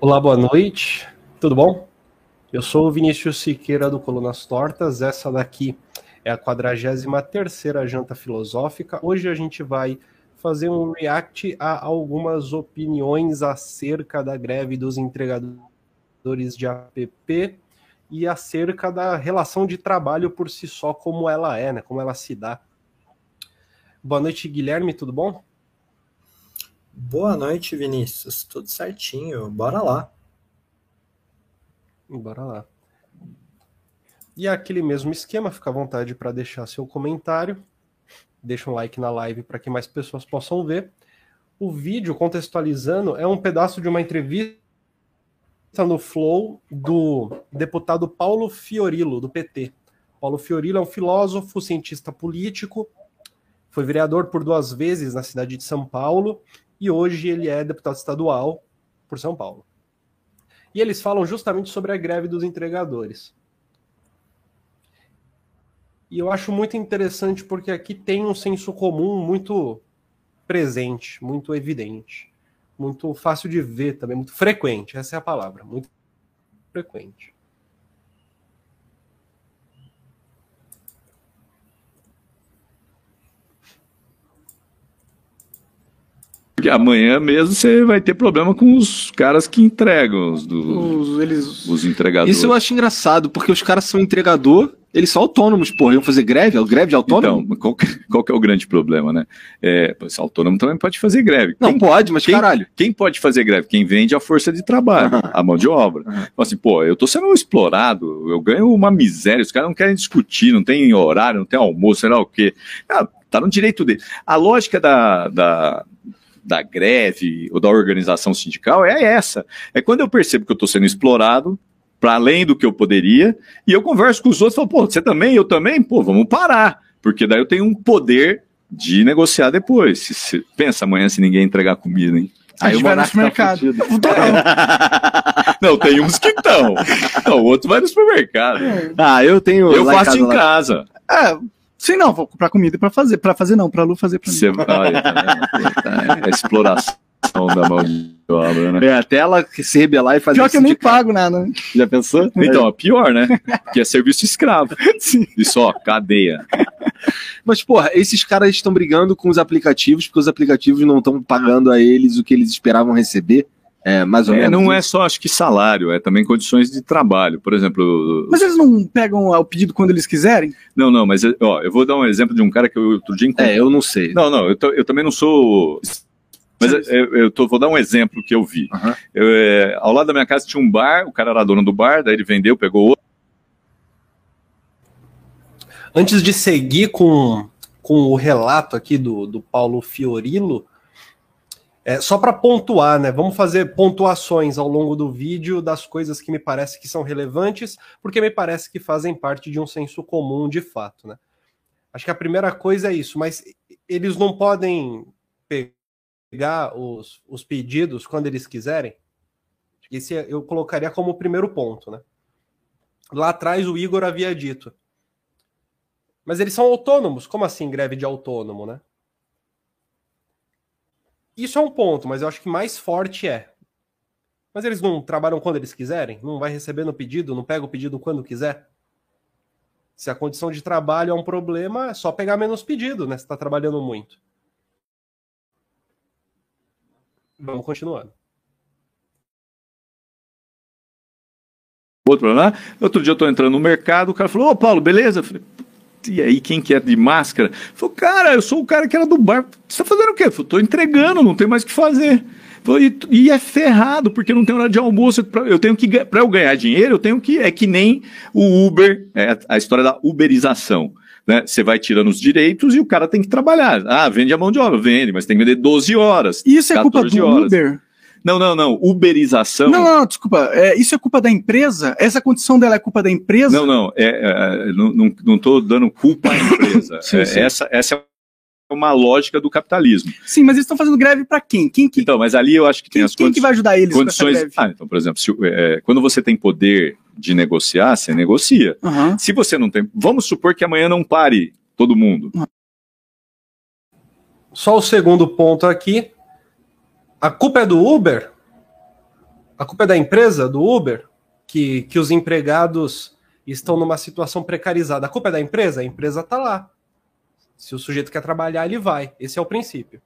Olá, boa noite. Tudo bom? Eu sou o Vinícius Siqueira do Colunas Tortas. Essa daqui é a 43ª Janta Filosófica. Hoje a gente vai fazer um react a algumas opiniões acerca da greve dos entregadores de app e acerca da relação de trabalho por si só, como ela é, né? Como ela se dá. Boa noite, Guilherme, tudo bom? Boa noite, Vinícius. Tudo certinho. Bora lá. Bora lá. E aquele mesmo esquema, fica à vontade para deixar seu comentário. Deixa um like na live para que mais pessoas possam ver. O vídeo, contextualizando, é um pedaço de uma entrevista no Flow do deputado Paulo Fiorillo, do PT. Paulo Fiorillo é um filósofo, cientista político, foi vereador por duas vezes na cidade de São Paulo e hoje ele é deputado estadual por São Paulo. E eles falam justamente sobre a greve dos entregadores. E eu acho muito interessante porque aqui tem um senso comum muito presente, muito evidente, muito fácil de ver também, muito frequente, essa é a palavra, muito frequente. Porque amanhã mesmo você vai ter problema com os caras que entregam, os, do, os, eles, os entregadores. Isso eu acho engraçado, porque os caras são entregador, eles são autônomos, porra. Iam fazer greve? É greve de autônomo? Então, qual, qual que é o grande problema, né? É, esse autônomo também pode fazer greve. Não, quem, pode, mas quem, caralho. Quem pode fazer greve? Quem vende a força de trabalho, uhum. a mão de obra. Uhum. Então, assim, pô, eu tô sendo explorado, eu ganho uma miséria, os caras não querem discutir, não tem horário, não tem almoço, sei lá o quê. Ah, tá no direito dele. A lógica da, da da greve ou da organização sindical é essa. É quando eu percebo que eu estou sendo explorado para além do que eu poderia, e eu converso com os outros e falo, pô, você também, eu também, pô, vamos parar, porque daí eu tenho um poder de negociar depois. Se, se, pensa amanhã se ninguém entregar comida, hein? Aí vai no tá supermercado. Tá não, tem uns que estão. o outro vai no supermercado. Ah, eu tenho. Eu faço em casa. É, Sim, não, vou comprar comida para fazer. Para fazer, não, para Lu fazer para mim. Você, é, exploração da mão de obra, né? É, até ela se rebelar e fazer Pior que eu nem pago nada. Já pensou? Então, é pior, né? Que é serviço escravo. Sim. E só, cadeia. Mas, porra, esses caras estão brigando com os aplicativos porque os aplicativos não estão pagando a eles o que eles esperavam receber. É, mais ou é, menos. Não é só, acho que salário, é também condições de trabalho. Por exemplo. Mas eles não pegam o pedido quando eles quiserem? Não, não, mas ó, eu vou dar um exemplo de um cara que eu outro dia encontrei. É, eu não sei. Não, não, eu, eu também não sou. Mas eu, eu tô, vou dar um exemplo que eu vi. Uhum. Eu, é, ao lado da minha casa tinha um bar, o cara era dono do bar, daí ele vendeu, pegou outro. Antes de seguir com, com o relato aqui do, do Paulo Fiorillo, é, só para pontuar, né? Vamos fazer pontuações ao longo do vídeo das coisas que me parece que são relevantes, porque me parece que fazem parte de um senso comum de fato, né? Acho que a primeira coisa é isso, mas eles não podem pegar os, os pedidos quando eles quiserem. Esse eu colocaria como o primeiro ponto, né? Lá atrás o Igor havia dito. Mas eles são autônomos. Como assim greve de autônomo, né? Isso é um ponto, mas eu acho que mais forte é. Mas eles não trabalham quando eles quiserem? Não vai receber no pedido? Não pega o pedido quando quiser? Se a condição de trabalho é um problema, é só pegar menos pedido, né? Se está trabalhando muito. Vamos continuando. Outro problema. Outro dia eu estou entrando no mercado, o cara falou: Ô Paulo, beleza? Eu falei, e aí quem que é de máscara? Falou, cara, eu sou o cara que era do bar. Você tá fazendo o quê? Eu tô entregando, não tem mais o que fazer. E, e, é ferrado, porque não tem hora de almoço. Eu tenho que, para eu ganhar dinheiro, eu tenho que. É que nem o Uber, é a história da uberização. Né? Você vai tirando os direitos e o cara tem que trabalhar. Ah, vende a mão de obra, vende, mas tem que vender 12 horas. Isso é culpa do horas. Uber? Não, não, não. Uberização. Não, não, desculpa. É, isso é culpa da empresa? Essa condição dela é culpa da empresa? Não, não. É, é, não, não estou dando culpa à empresa. sim, é, sim. Essa, essa é uma lógica do capitalismo. Sim, mas eles estão fazendo greve para quem? Quem que... Então, mas ali eu acho que quem, tem as condições. Quem que vai ajudar eles condições... Ah, então, por exemplo, se, é, quando você tem poder de negociar, você negocia. Uhum. Se você não tem. Vamos supor que amanhã não pare todo mundo. Uhum. Só o segundo ponto aqui. A culpa é do Uber? A culpa é da empresa, do Uber, que, que os empregados estão numa situação precarizada. A culpa é da empresa? A empresa está lá. Se o sujeito quer trabalhar, ele vai. Esse é o princípio.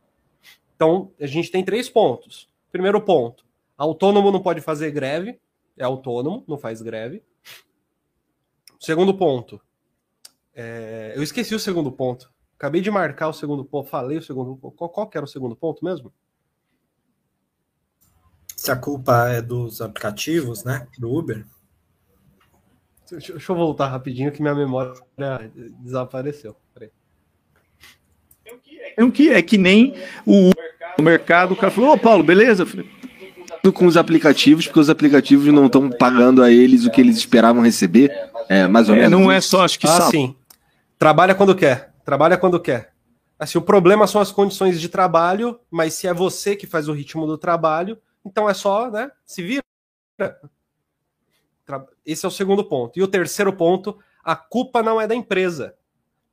Então, a gente tem três pontos. Primeiro ponto: autônomo não pode fazer greve, é autônomo, não faz greve. Segundo ponto: é... eu esqueci o segundo ponto. Acabei de marcar o segundo ponto, falei o segundo ponto. Qual, qual que era o segundo ponto mesmo? Se a culpa é dos aplicativos, né? Do Uber. Deixa, deixa eu voltar rapidinho que minha memória desapareceu. Peraí. É, que, é que nem o, o mercado, o cara falou, ô Paulo, beleza? Eu falei, com os aplicativos, porque os aplicativos não estão pagando a eles o que eles esperavam receber. É, mais ou é, menos. não é só, acho que ah, sim. Trabalha quando quer. Trabalha quando quer. Assim, o problema são as condições de trabalho, mas se é você que faz o ritmo do trabalho, então é só, né? Se vira. Esse é o segundo ponto. E o terceiro ponto, a culpa não é da empresa.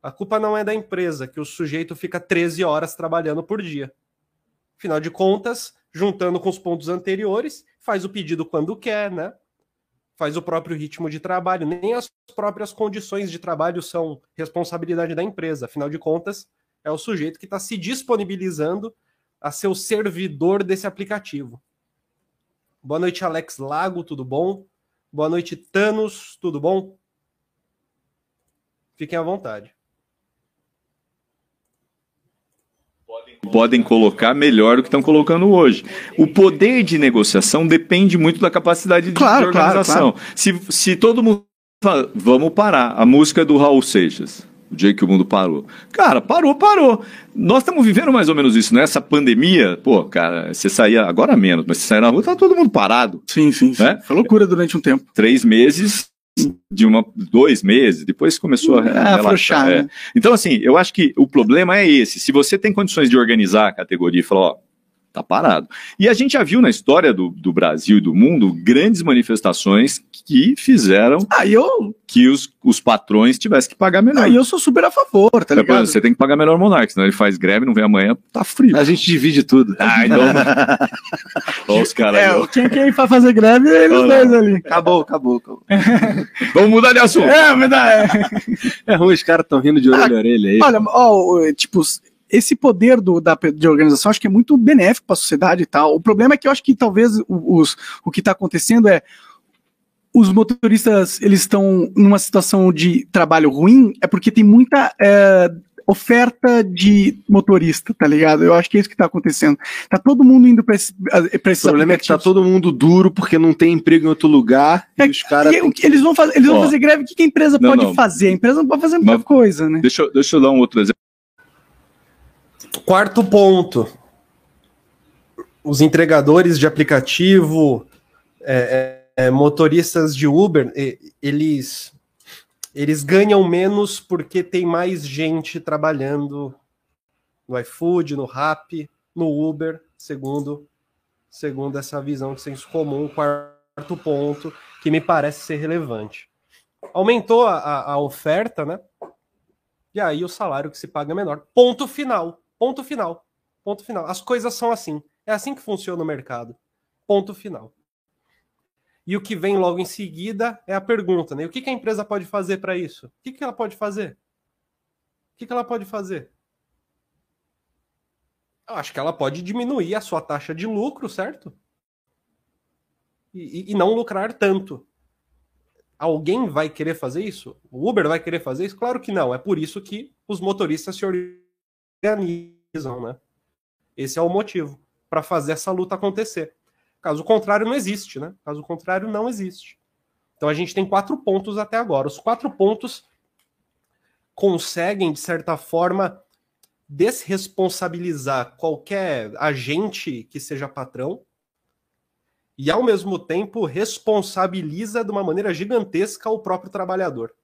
A culpa não é da empresa, que o sujeito fica 13 horas trabalhando por dia. Afinal de contas, juntando com os pontos anteriores, faz o pedido quando quer, né? Faz o próprio ritmo de trabalho. Nem as próprias condições de trabalho são responsabilidade da empresa. Afinal de contas, é o sujeito que está se disponibilizando a ser o servidor desse aplicativo. Boa noite, Alex Lago, tudo bom? Boa noite, Thanos, tudo bom? Fiquem à vontade. podem colocar melhor do que estão colocando hoje. O poder de negociação depende muito da capacidade de, claro, de organização. Claro, claro. Se, se todo mundo fala, vamos parar, a música do Raul Seixas, o dia que o mundo parou. Cara, parou, parou. Nós estamos vivendo mais ou menos isso, né? Essa pandemia, pô, cara, você saía, agora menos, mas você saía na rua, tá todo mundo parado. Sim, sim, sim. Né? Foi loucura durante um tempo. Três meses, de uma, dois meses, depois começou a, é, afrouxar. É. Né? Então, assim, eu acho que o problema é esse. Se você tem condições de organizar a categoria e falar, ó, tá parado. E a gente já viu na história do, do Brasil e do mundo grandes manifestações que fizeram ah, eu... que os, os patrões tivessem que pagar melhor. Ah, eu sou super a favor, tá ligado? É, você tem que pagar melhor o Monark, senão ele faz greve, não vem amanhã, tá frio. A gente divide tudo. Ah, então... Olha os caras é, Quem quer ir pra fazer greve, é eles dois ali. Acabou, acabou, acabou. Vamos mudar de assunto. É, mudar, é. é ruim, os caras estão rindo de orelha ah, a orelha aí. Olha, ó, tipo, esse poder do, da, de organização acho que é muito benéfico para a sociedade e tal. O problema é que eu acho que talvez os, o que está acontecendo é os motoristas eles estão numa situação de trabalho ruim é porque tem muita é, oferta de motorista, tá ligado? Eu acho que é isso que tá acontecendo. Tá todo mundo indo para esse, pra esses O problema é que tá todo mundo duro porque não tem emprego em outro lugar é, e os caras. Eles vão fazer, eles vão fazer greve. O que, que a empresa não, pode não. fazer? A empresa não pode fazer muita Mas, coisa, né? Deixa, deixa eu dar um outro exemplo. Quarto ponto. Os entregadores de aplicativo, é, é, motoristas de Uber, eles, eles ganham menos porque tem mais gente trabalhando no iFood, no Rappi, no Uber, segundo, segundo essa visão de senso comum. Quarto ponto, que me parece ser relevante. Aumentou a, a oferta, né? E aí o salário que se paga é menor. Ponto final. Ponto final. Ponto final. As coisas são assim. É assim que funciona o mercado. Ponto final. E o que vem logo em seguida é a pergunta, né? O que, que a empresa pode fazer para isso? O que, que ela pode fazer? O que, que ela pode fazer? Eu acho que ela pode diminuir a sua taxa de lucro, certo? E, e, não lucrar tanto. Alguém vai querer fazer isso? O Uber vai querer fazer isso? Claro que não. É por isso que os motoristas se organizam, né? Esse é o motivo para fazer essa luta acontecer. Caso contrário, não existe, né? Caso contrário, não existe. Então a gente tem quatro pontos até agora. Os quatro pontos conseguem, de certa forma, desresponsabilizar qualquer agente que seja patrão e, ao mesmo tempo, responsabiliza de uma maneira gigantesca o próprio trabalhador.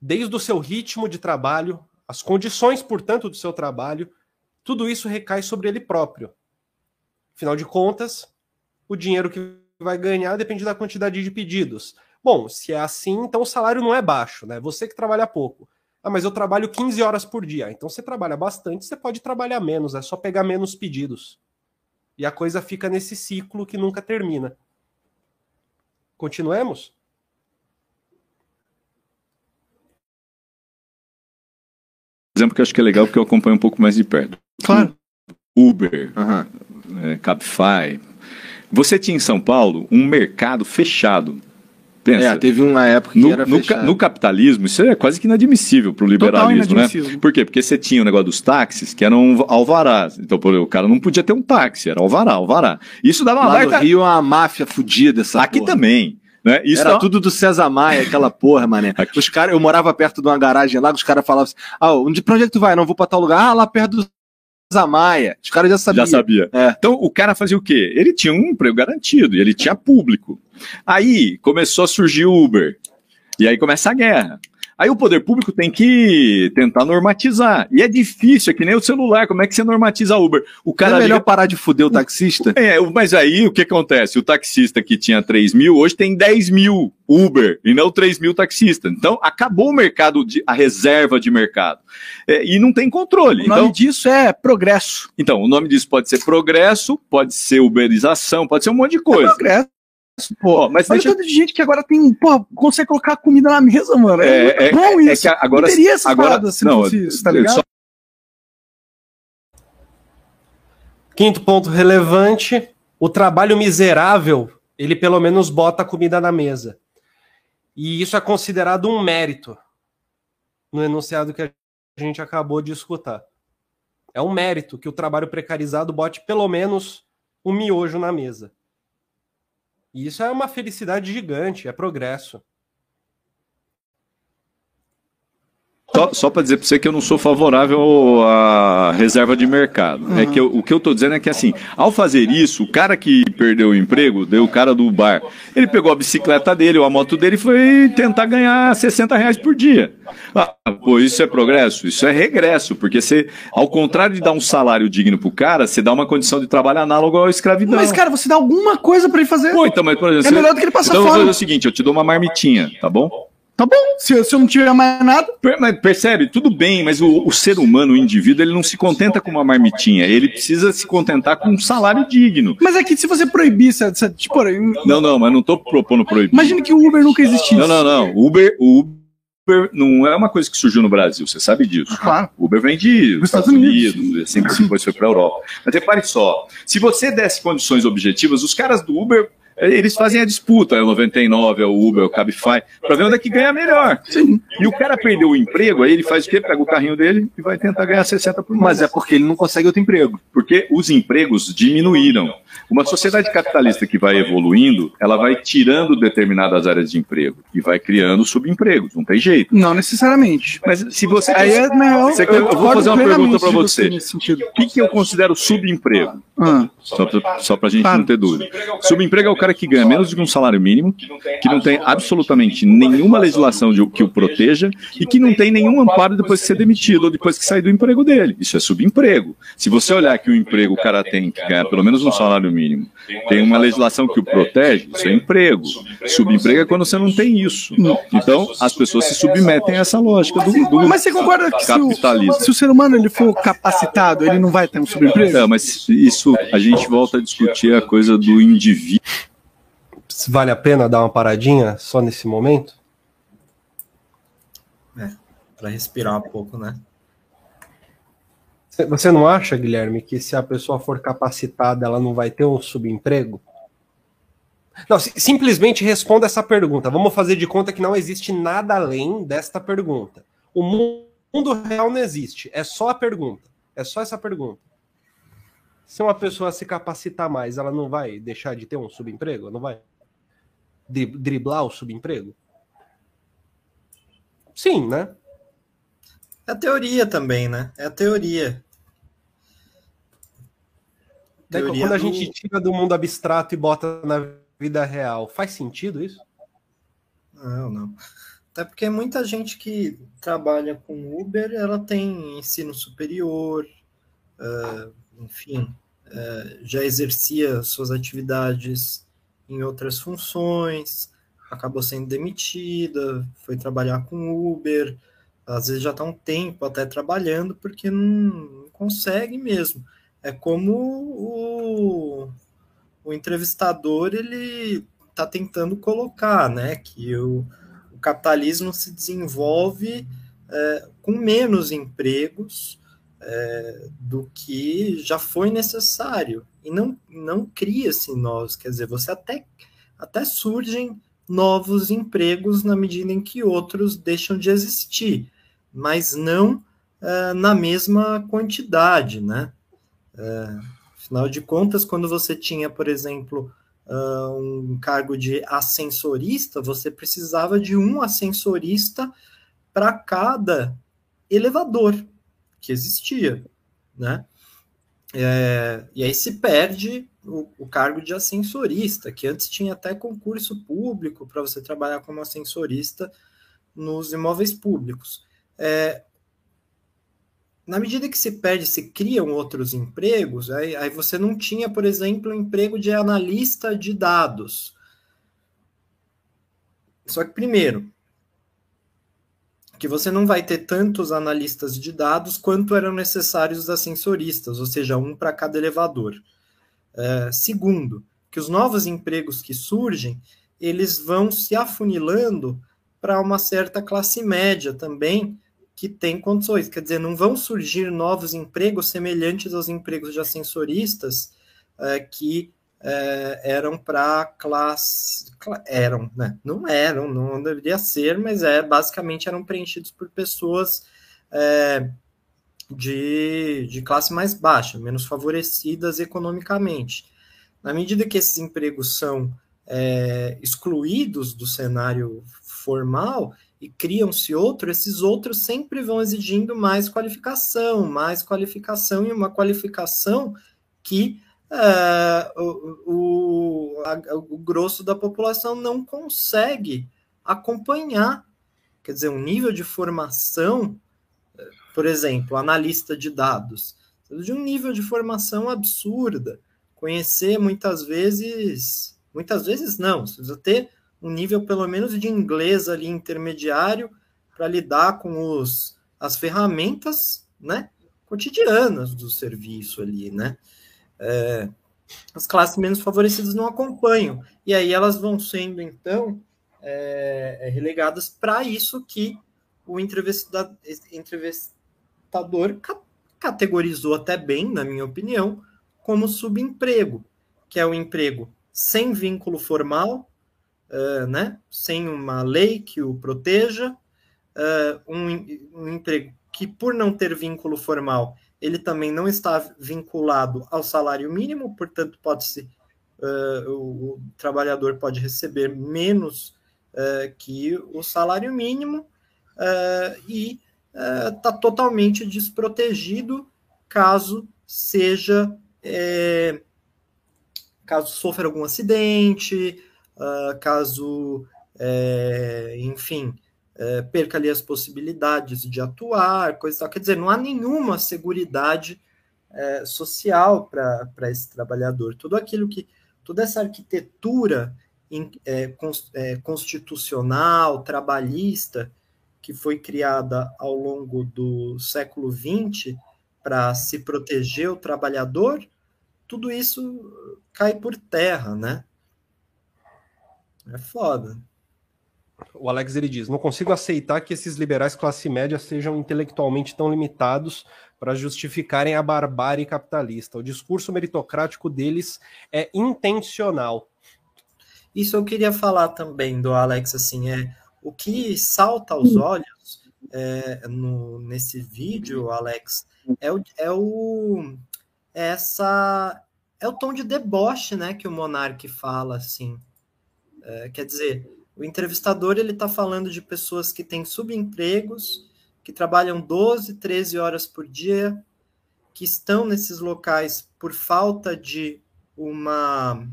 Desde o seu ritmo de trabalho, as condições, portanto, do seu trabalho, tudo isso recai sobre ele próprio. Afinal de contas, o dinheiro que vai ganhar depende da quantidade de pedidos. Bom, se é assim, então o salário não é baixo, né? Você que trabalha pouco. Ah, mas eu trabalho 15 horas por dia. Então você trabalha bastante, você pode trabalhar menos, é só pegar menos pedidos. E a coisa fica nesse ciclo que nunca termina. Continuemos? Exemplo que eu acho que é legal porque eu acompanho um pouco mais de perto. Claro. Uber, uhum. é, Cabify. Você tinha em São Paulo um mercado fechado Pensa, é, teve uma época que no, era no, no, capitalismo, isso é quase que inadmissível para o liberalismo, né? Por quê? Porque você tinha o negócio dos táxis que eram alvarás. Então, por, o cara não podia ter um táxi, era alvará, alvará. Isso dava Lá baita... no Rio, uma máfia fodida, essa Aqui porra. também. Né? Isso Era tudo do César Maia, aquela porra, mané. Os cara, eu morava perto de uma garagem lá, os caras falavam assim: ah, onde, pra onde é que tu vai? Não vou pra tal lugar. Ah, lá perto do César Maia. Os caras já sabiam. Já sabia. É. Então o cara fazia o quê? Ele tinha um emprego garantido, ele tinha público. Aí começou a surgir o Uber. E aí começa a guerra. Aí o poder público tem que tentar normatizar. E é difícil, é que nem o celular. Como é que você normatiza Uber? O cara é melhor liga... parar de fuder o taxista? É, mas aí o que acontece? O taxista que tinha 3 mil, hoje tem 10 mil Uber e não 3 mil taxistas. Então acabou o mercado, de, a reserva de mercado. É, e não tem controle. O nome então, disso é progresso. Então, o nome disso pode ser progresso, pode ser uberização, pode ser um monte de coisa. É progresso. Pô, mas Olha deixa... de gente que agora tem, pô, consegue colocar comida na mesa, mano. É, é, é bom isso. É que agora, não teria essas agora, paradas se não, fosse isso, tá ligado? Só... Quinto ponto relevante, o trabalho miserável, ele pelo menos bota a comida na mesa. E isso é considerado um mérito no enunciado que a gente acabou de escutar. É um mérito que o trabalho precarizado bote pelo menos um miojo na mesa. E isso é uma felicidade gigante, é progresso. Só, só para dizer para você que eu não sou favorável à reserva de mercado. Uhum. É que eu, o que eu estou dizendo é que assim, ao fazer isso, o cara que perdeu o emprego, deu o cara do bar, ele pegou a bicicleta dele ou a moto dele e foi tentar ganhar 60 reais por dia. Ah, pô, isso é progresso? Isso é regresso, porque você, ao contrário de dar um salário digno pro cara, você dá uma condição de trabalho análoga à escravidão. Mas, cara, você dá alguma coisa para ele fazer. Pô, então, mas, por exemplo, é melhor do que ele passar então, fome. Então, vou fazer o seguinte, eu te dou uma marmitinha, tá bom? Tá bom, se, se eu não tiver mais nada. Percebe? Tudo bem, mas o, o, ser humano, o indivíduo, ele não se contenta com uma marmitinha. Ele precisa se contentar com um salário digno. Mas é que se você proibir, se, tipo. Não, não, mas não tô propondo proibir. Imagina que o Uber nunca existisse. Não, não, não. Uber, o Uber não é uma coisa que surgiu no Brasil, você sabe disso. Claro. O Uber vem de Estados, Estados Unidos, Unidos, assim que depois foi para a Europa. Mas repare só, se você desse condições objetivas, os caras do Uber eles fazem a disputa, é o 99, é o Uber, é o Cabify, para ver onde é que ganha melhor. Sim. E o cara perdeu o emprego, aí ele faz o quê? Pega o carrinho dele e vai tentar ganhar 60 por mês. Mas é porque ele não consegue outro emprego. Porque os empregos diminuíram. Uma sociedade capitalista que vai evoluindo, ela vai tirando determinadas áreas de emprego e vai criando subempregos, não tem jeito. Não necessariamente. Mas se você. Aí é, não, você eu, eu vou fazer uma pergunta para você. O que, que eu considero subemprego? Ah. Só para a gente não ter dúvida. Subemprego é o cara que ganha menos de um salário mínimo, que não tem absolutamente nenhuma legislação de, que o proteja e que não tem nenhum amparo depois de ser demitido ou depois que sair do emprego dele. Isso é subemprego. Se você olhar que o emprego o cara tem que ganhar pelo menos um salário mínimo, tem uma legislação que o protege, isso é emprego. Subemprego é quando você não tem isso. Então, as pessoas se submetem a essa lógica do, do Mas você concorda que se o, se o, ser humano ele for capacitado, ele não vai ter um subemprego? Não, mas isso a gente volta a discutir a coisa do indivíduo vale a pena dar uma paradinha só nesse momento? É, para respirar um pouco, né? Você não acha, Guilherme, que se a pessoa for capacitada, ela não vai ter um subemprego? Não, simplesmente responda essa pergunta. Vamos fazer de conta que não existe nada além desta pergunta. O mundo real não existe. É só a pergunta. É só essa pergunta. Se uma pessoa se capacitar mais, ela não vai deixar de ter um subemprego? Não vai? Driblar o subemprego? Sim, né? É a teoria também, né? É a teoria. teoria quando a gente tira do mundo abstrato e bota na vida real, faz sentido isso? Não, não. Até porque muita gente que trabalha com Uber, ela tem ensino superior, uh, enfim, uh, já exercia suas atividades em outras funções, acabou sendo demitida, foi trabalhar com Uber, às vezes já está um tempo até trabalhando porque não, consegue mesmo. É como o, o entrevistador ele está tentando colocar, né, que o, o capitalismo se desenvolve é, com menos empregos é, do que já foi necessário. E não não cria-se novos, quer dizer, você até até surgem novos empregos na medida em que outros deixam de existir, mas não é, na mesma quantidade, né? É, afinal de contas, quando você tinha, por exemplo, uh, um cargo de ascensorista, você precisava de um ascensorista para cada elevador que existia, né? É, e aí se perde o, o, cargo de ascensorista, que antes tinha até concurso público para você trabalhar como ascensorista nos imóveis públicos. É, na medida que se perde, se criam outros empregos, aí, aí você não tinha, por exemplo, o um emprego de analista de dados. Só que, primeiro, que você não vai ter tantos analistas de dados quanto eram necessários os ascensoristas, ou seja, um para cada elevador. É, segundo, que os novos empregos que surgem, eles vão se afunilando para uma certa classe média também, que tem condições. Quer dizer, não vão surgir novos empregos semelhantes aos empregos de ascensoristas é, que é, eram para classe. Eram, né? Não eram, não deveria ser, mas é basicamente eram preenchidos por pessoas é, de, de classe mais baixa, menos favorecidas economicamente. Na medida que esses empregos são é, excluídos do cenário formal e criam-se outros, esses outros sempre vão exigindo mais qualificação, mais qualificação e uma qualificação que é, o, o, a, o grosso da população não consegue acompanhar. Quer dizer, um nível de formação, por exemplo, analista de dados, de um nível de formação absurda. Conhecer muitas vezes, muitas vezes não, você precisa ter um nível pelo menos de inglês ali intermediário para lidar com os, as ferramentas, né, cotidianas do serviço ali, né? É, as classes menos favorecidas não acompanham. E aí elas vão sendo, então, é, é relegadas para isso que o entrevistador, categorizou até bem, na minha opinião, como subemprego, que é o emprego sem vínculo formal, uh, né, sem uma lei que o proteja, uh, um, um emprego que, por não ter vínculo formal, ele também não está vinculado ao salário mínimo, portanto, pode-se uh, o, o, trabalhador pode receber menos uh, que o salário mínimo uh, e está totalmente desprotegido caso seja é, caso sofra algum acidente, caso é, enfim é, perca ali as possibilidades de atuar, coisa e tal. Quer dizer, não há nenhuma seguridade é, social para esse trabalhador. Tudo aquilo que, toda essa arquitetura in, é, é, constitucional, trabalhista, que foi criada ao longo do século XX para se proteger o trabalhador, tudo isso cai por terra, né? É foda. O Alex ele diz: não consigo aceitar que esses liberais classe média sejam intelectualmente tão limitados para justificarem a barbárie capitalista. O discurso meritocrático deles é intencional. Isso eu queria falar também do Alex, assim, é o que salta aos olhos é, no, nesse vídeo, Alex, é o, é o é essa é o tom de deboche, né, que o Monark fala, assim. É, quer dizer, o entrevistador ele está falando de pessoas que têm subempregos, que trabalham 12, 13 horas por dia, que estão nesses locais por falta de uma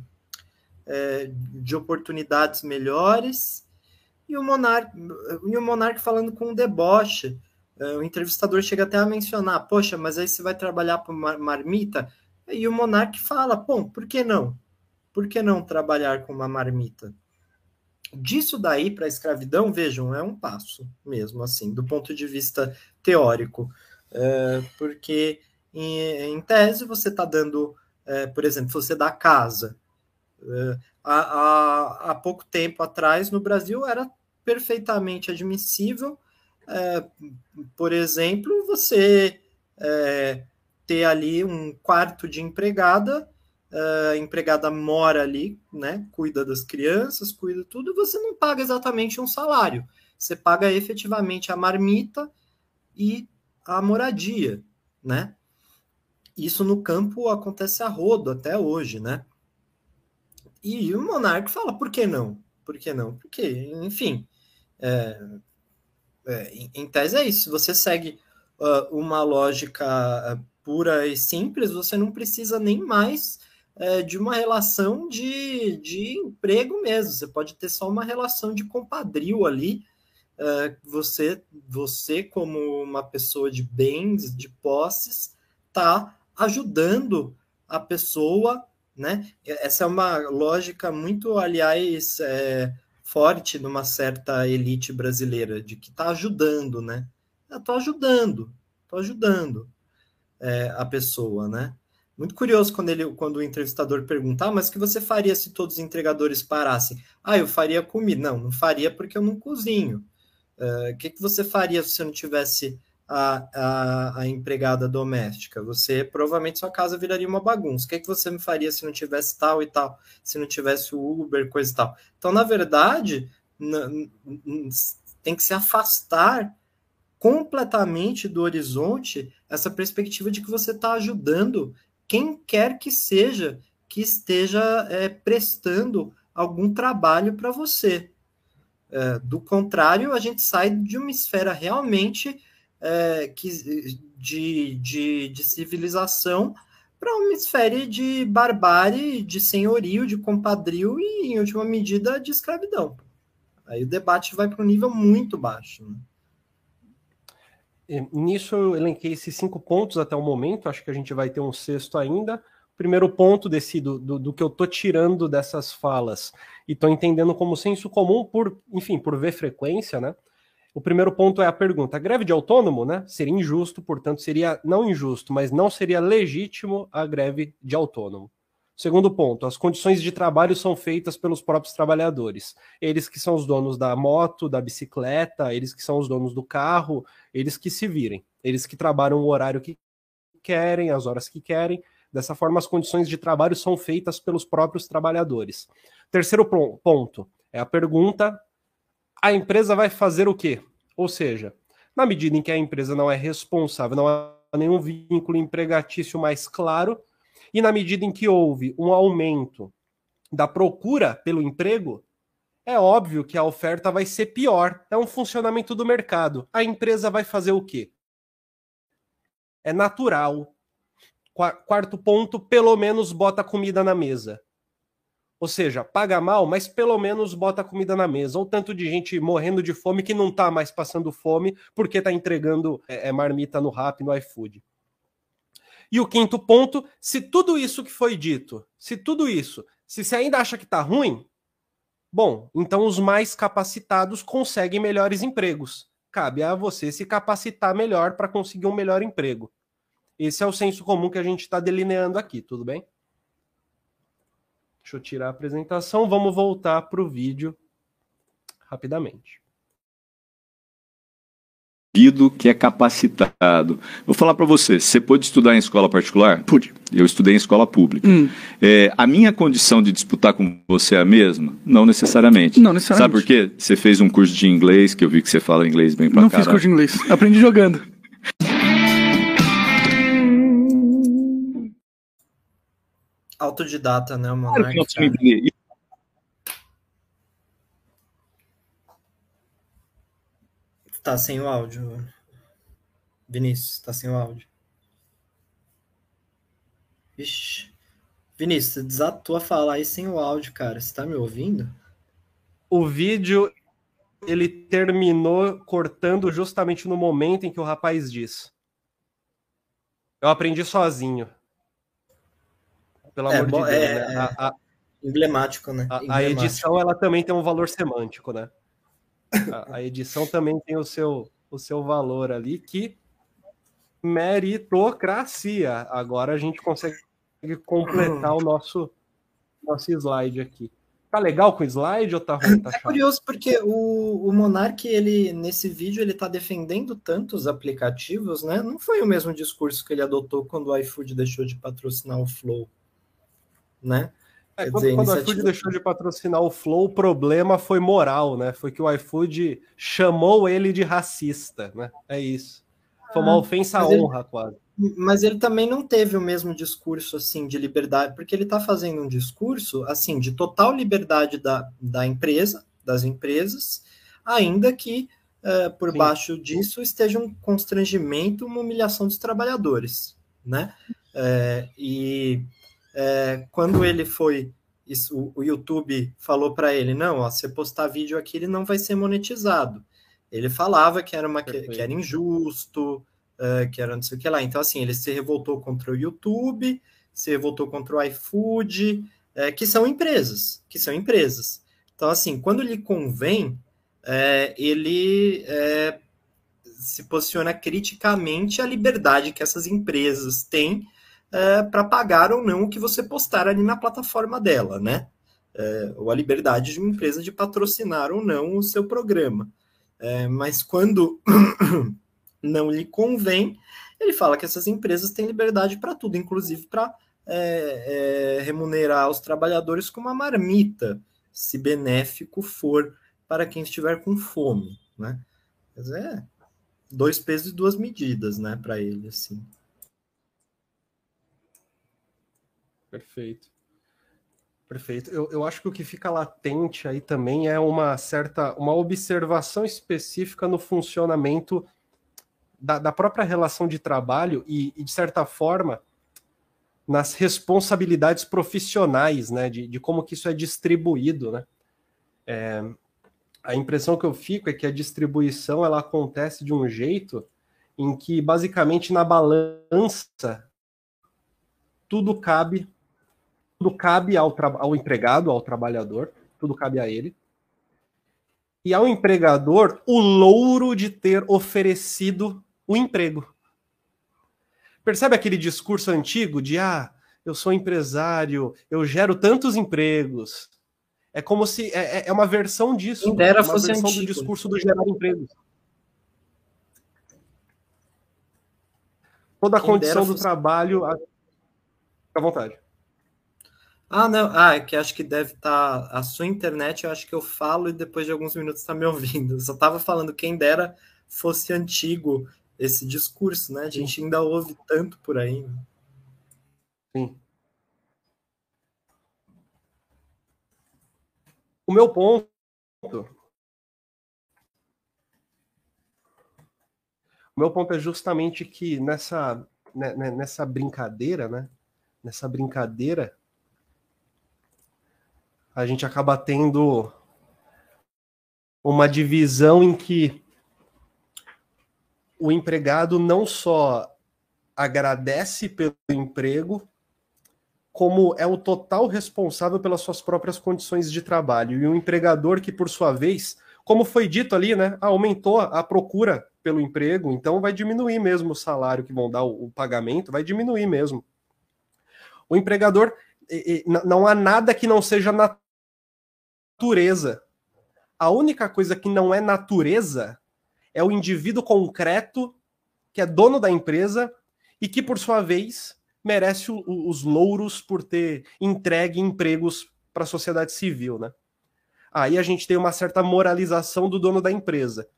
é, de oportunidades melhores, e o monarca e o monarca falando com um deboche. É, o entrevistador chega até a mencionar, poxa, mas aí você vai trabalhar para uma marmita? E o monarca fala, bom, por que não? Por que não trabalhar com uma marmita? Disso daí para a escravidão, vejam, é um passo mesmo, assim, do ponto de vista teórico, é, porque em, em, tese você está dando, é, por exemplo, você dá casa. É, há, há, há, pouco tempo atrás, no Brasil, era perfeitamente admissível, é, por exemplo, você é, ter ali um quarto de empregada a empregada mora ali, né, cuida das crianças, cuida tudo, você não paga exatamente um salário. Você paga efetivamente a marmita e a moradia, né? Isso no campo acontece a rodo até hoje, né? E o monarca fala, por que não? Por que não? Porque, enfim, é, é, em tese é isso. Se você segue uh, uma lógica pura e simples, você não precisa nem mais é, de uma relação de, de emprego mesmo. Você pode ter só uma relação de compadrio ali. É, você, você, como uma pessoa de bens, de posses, está ajudando a pessoa, né? Essa é uma lógica muito, aliás, é, forte numa certa elite brasileira, de que está ajudando, né? Estou ajudando, estou ajudando é, a pessoa, né? Muito curioso quando, ele, quando o entrevistador pergunta, ah, mas o que você faria se todos os entregadores parassem? Ah, eu faria comida. Não, não faria porque eu não cozinho. Uh, o que, que você faria se você não tivesse a, a, a, empregada doméstica? Você provavelmente sua casa viraria uma bagunça. O que, que você me faria se não tivesse tal e tal? Se não tivesse o Uber, coisa e tal. Então, na verdade, tem que se afastar completamente do horizonte essa perspectiva de que você está ajudando quem quer que seja que esteja é, prestando algum trabalho para você. É, do contrário, a gente sai de uma esfera realmente é, que, de, de, de civilização para uma esfera de barbárie, de senhorio, de compadrio e, em última medida, de escravidão. Aí o debate vai para um nível muito baixo. Né? Nisso eu elenquei esses cinco pontos até o momento, acho que a gente vai ter um sexto ainda. Primeiro ponto desse, do, do, do que eu estou tirando dessas falas e estou entendendo como senso comum por, enfim, por ver frequência, né? O primeiro ponto é a pergunta: greve de autônomo, né? Seria injusto, portanto, seria não injusto, mas não seria legítimo a greve de autônomo. Segundo ponto, as condições de trabalho são feitas pelos próprios trabalhadores. Eles que são os donos da moto, da bicicleta, eles que são os donos do carro, eles que se virem. Eles que trabalham o horário que querem, as horas que querem. Dessa forma, as condições de trabalho são feitas pelos próprios trabalhadores. Terceiro ponto é a pergunta: a empresa vai fazer o quê? Ou seja, na medida em que a empresa não é responsável, não há nenhum vínculo empregatício mais claro, e na medida em que houve um aumento da procura pelo emprego, é óbvio que a oferta vai ser pior. É um funcionamento do mercado. A empresa vai fazer o quê? É natural. Quarto ponto, pelo menos bota comida na mesa. Ou seja, paga mal, mas pelo menos bota comida na mesa. Ou tanto de gente morrendo de fome que não tá mais passando fome porque tá entregando é, é marmita no rap, no iFood. E o quinto ponto, se tudo isso que foi dito, se tudo isso, se você ainda acha que está ruim, bom, então os mais capacitados conseguem melhores empregos. Cabe a você se capacitar melhor para conseguir um melhor emprego. Esse é o senso comum que a gente está delineando aqui, tudo bem? Deixa eu tirar a apresentação, vamos voltar para o vídeo rapidamente indivíduo que é capacitado. Vou falar para você, você pôde estudar em escola particular? Pude. Eu estudei em escola pública. Hum. É, a minha condição de disputar com você é a mesma? Não necessariamente. Não necessariamente. Sabe por quê? Você fez um curso de inglês, que eu vi que você fala inglês bem pra Não fiz curso de inglês. Aprendi jogando. Autodidata, né, mano? Claro Tá sem o áudio. Vinícius, tá sem o áudio. Vixe. Vinícius, você desatou a falar aí sem o áudio, cara. Você tá me ouvindo? O vídeo ele terminou cortando justamente no momento em que o rapaz diz. Eu aprendi sozinho. Pelo é, amor de Deus. É, né? a, a, Emblemático, né? A, a, edição ela também tem um valor semântico, né? A, a, edição também tem o seu, o seu valor ali, que meritocracia. Agora a gente consegue completar o nosso, nosso slide aqui. Tá legal com o slide ou tá ruim? Tá é curioso porque o, o Monark, ele, nesse vídeo, ele tá defendendo tantos aplicativos, né? Não foi o mesmo discurso que ele adotou quando o iFood deixou de patrocinar o Flow, né? É, quando, dizer, quando iniciativa... o iFood deixou de patrocinar o Flow, o problema foi moral, né? Foi que o iFood chamou ele de racista, né? É isso. Foi uma ah, ofensa à honra, ele, quase. Mas ele também não teve o mesmo discurso, assim, de liberdade, porque ele está fazendo um discurso, assim, de total liberdade da, da empresa, das empresas, ainda que uh, por Sim. baixo disso esteja um constrangimento, uma humilhação dos trabalhadores, né? É, e é, quando ele foi, isso, o YouTube falou para ele, não, ó, você postar vídeo aqui, ele não vai ser monetizado. Ele falava que era, uma, que, que era injusto, uh, que era não sei o que lá. Então, assim, ele se revoltou contra o YouTube, se revoltou contra o iFood, uh, que são empresas, que são empresas. Então, assim, quando lhe convém, uh, ele se posiciona criticamente à liberdade que essas empresas têm para pagar ou não o que você postar ali na plataforma dela, né? ou a liberdade de uma empresa de patrocinar ou não o seu programa. É, mas quando não lhe convém, ele fala que essas empresas têm liberdade para tudo, inclusive para é, é, remunerar os trabalhadores com uma marmita, se benéfico for para quem estiver com fome, né? Mas é dois pesos e duas medidas, né, para ele, assim. Perfeito. Perfeito. Eu, eu acho que o que fica latente aí também é uma certa, uma observação específica no funcionamento da, da própria relação de trabalho e, e, de certa forma, nas responsabilidades profissionais, né, de, de como que isso é distribuído, né. É, a impressão que eu fico é que a distribuição ela acontece de um jeito em que basicamente na balança tudo cabe tudo cabe ao, ao empregado, ao trabalhador, tudo cabe a ele. E ao empregador o louro de ter oferecido o emprego. Percebe aquele discurso antigo de ah, eu sou empresário, eu gero tantos empregos. É como se é, é, é uma versão disso, dera uma versão antigo. do discurso do gerar empregos. Toda a Quem condição do fosse... trabalho. Fica à vontade. Ah, não. Ah, é que acho que deve estar. Tá... A sua internet, eu acho que eu falo e depois de alguns minutos está me ouvindo. Eu só estava falando quem dera fosse antigo esse discurso, né? A gente ainda ouve tanto por aí. Né? Sim. O meu ponto. O meu ponto é justamente que nessa, né, né, nessa brincadeira, né? Nessa brincadeira a gente acaba tendo uma divisão em que o empregado não só agradece pelo emprego, como é o total responsável pelas suas próprias condições de trabalho. E o empregador que, por sua vez, como foi dito ali, né, aumentou a procura pelo emprego, então vai diminuir mesmo o salário que vão dar, o, pagamento, vai diminuir mesmo. O empregador, não há nada que não seja natural natureza. A única coisa que não é natureza é o indivíduo concreto que é dono da empresa e que, por sua vez, merece o, os louros por ter entregue empregos para a sociedade civil, né? Aí a gente tem uma certa moralização do dono da empresa.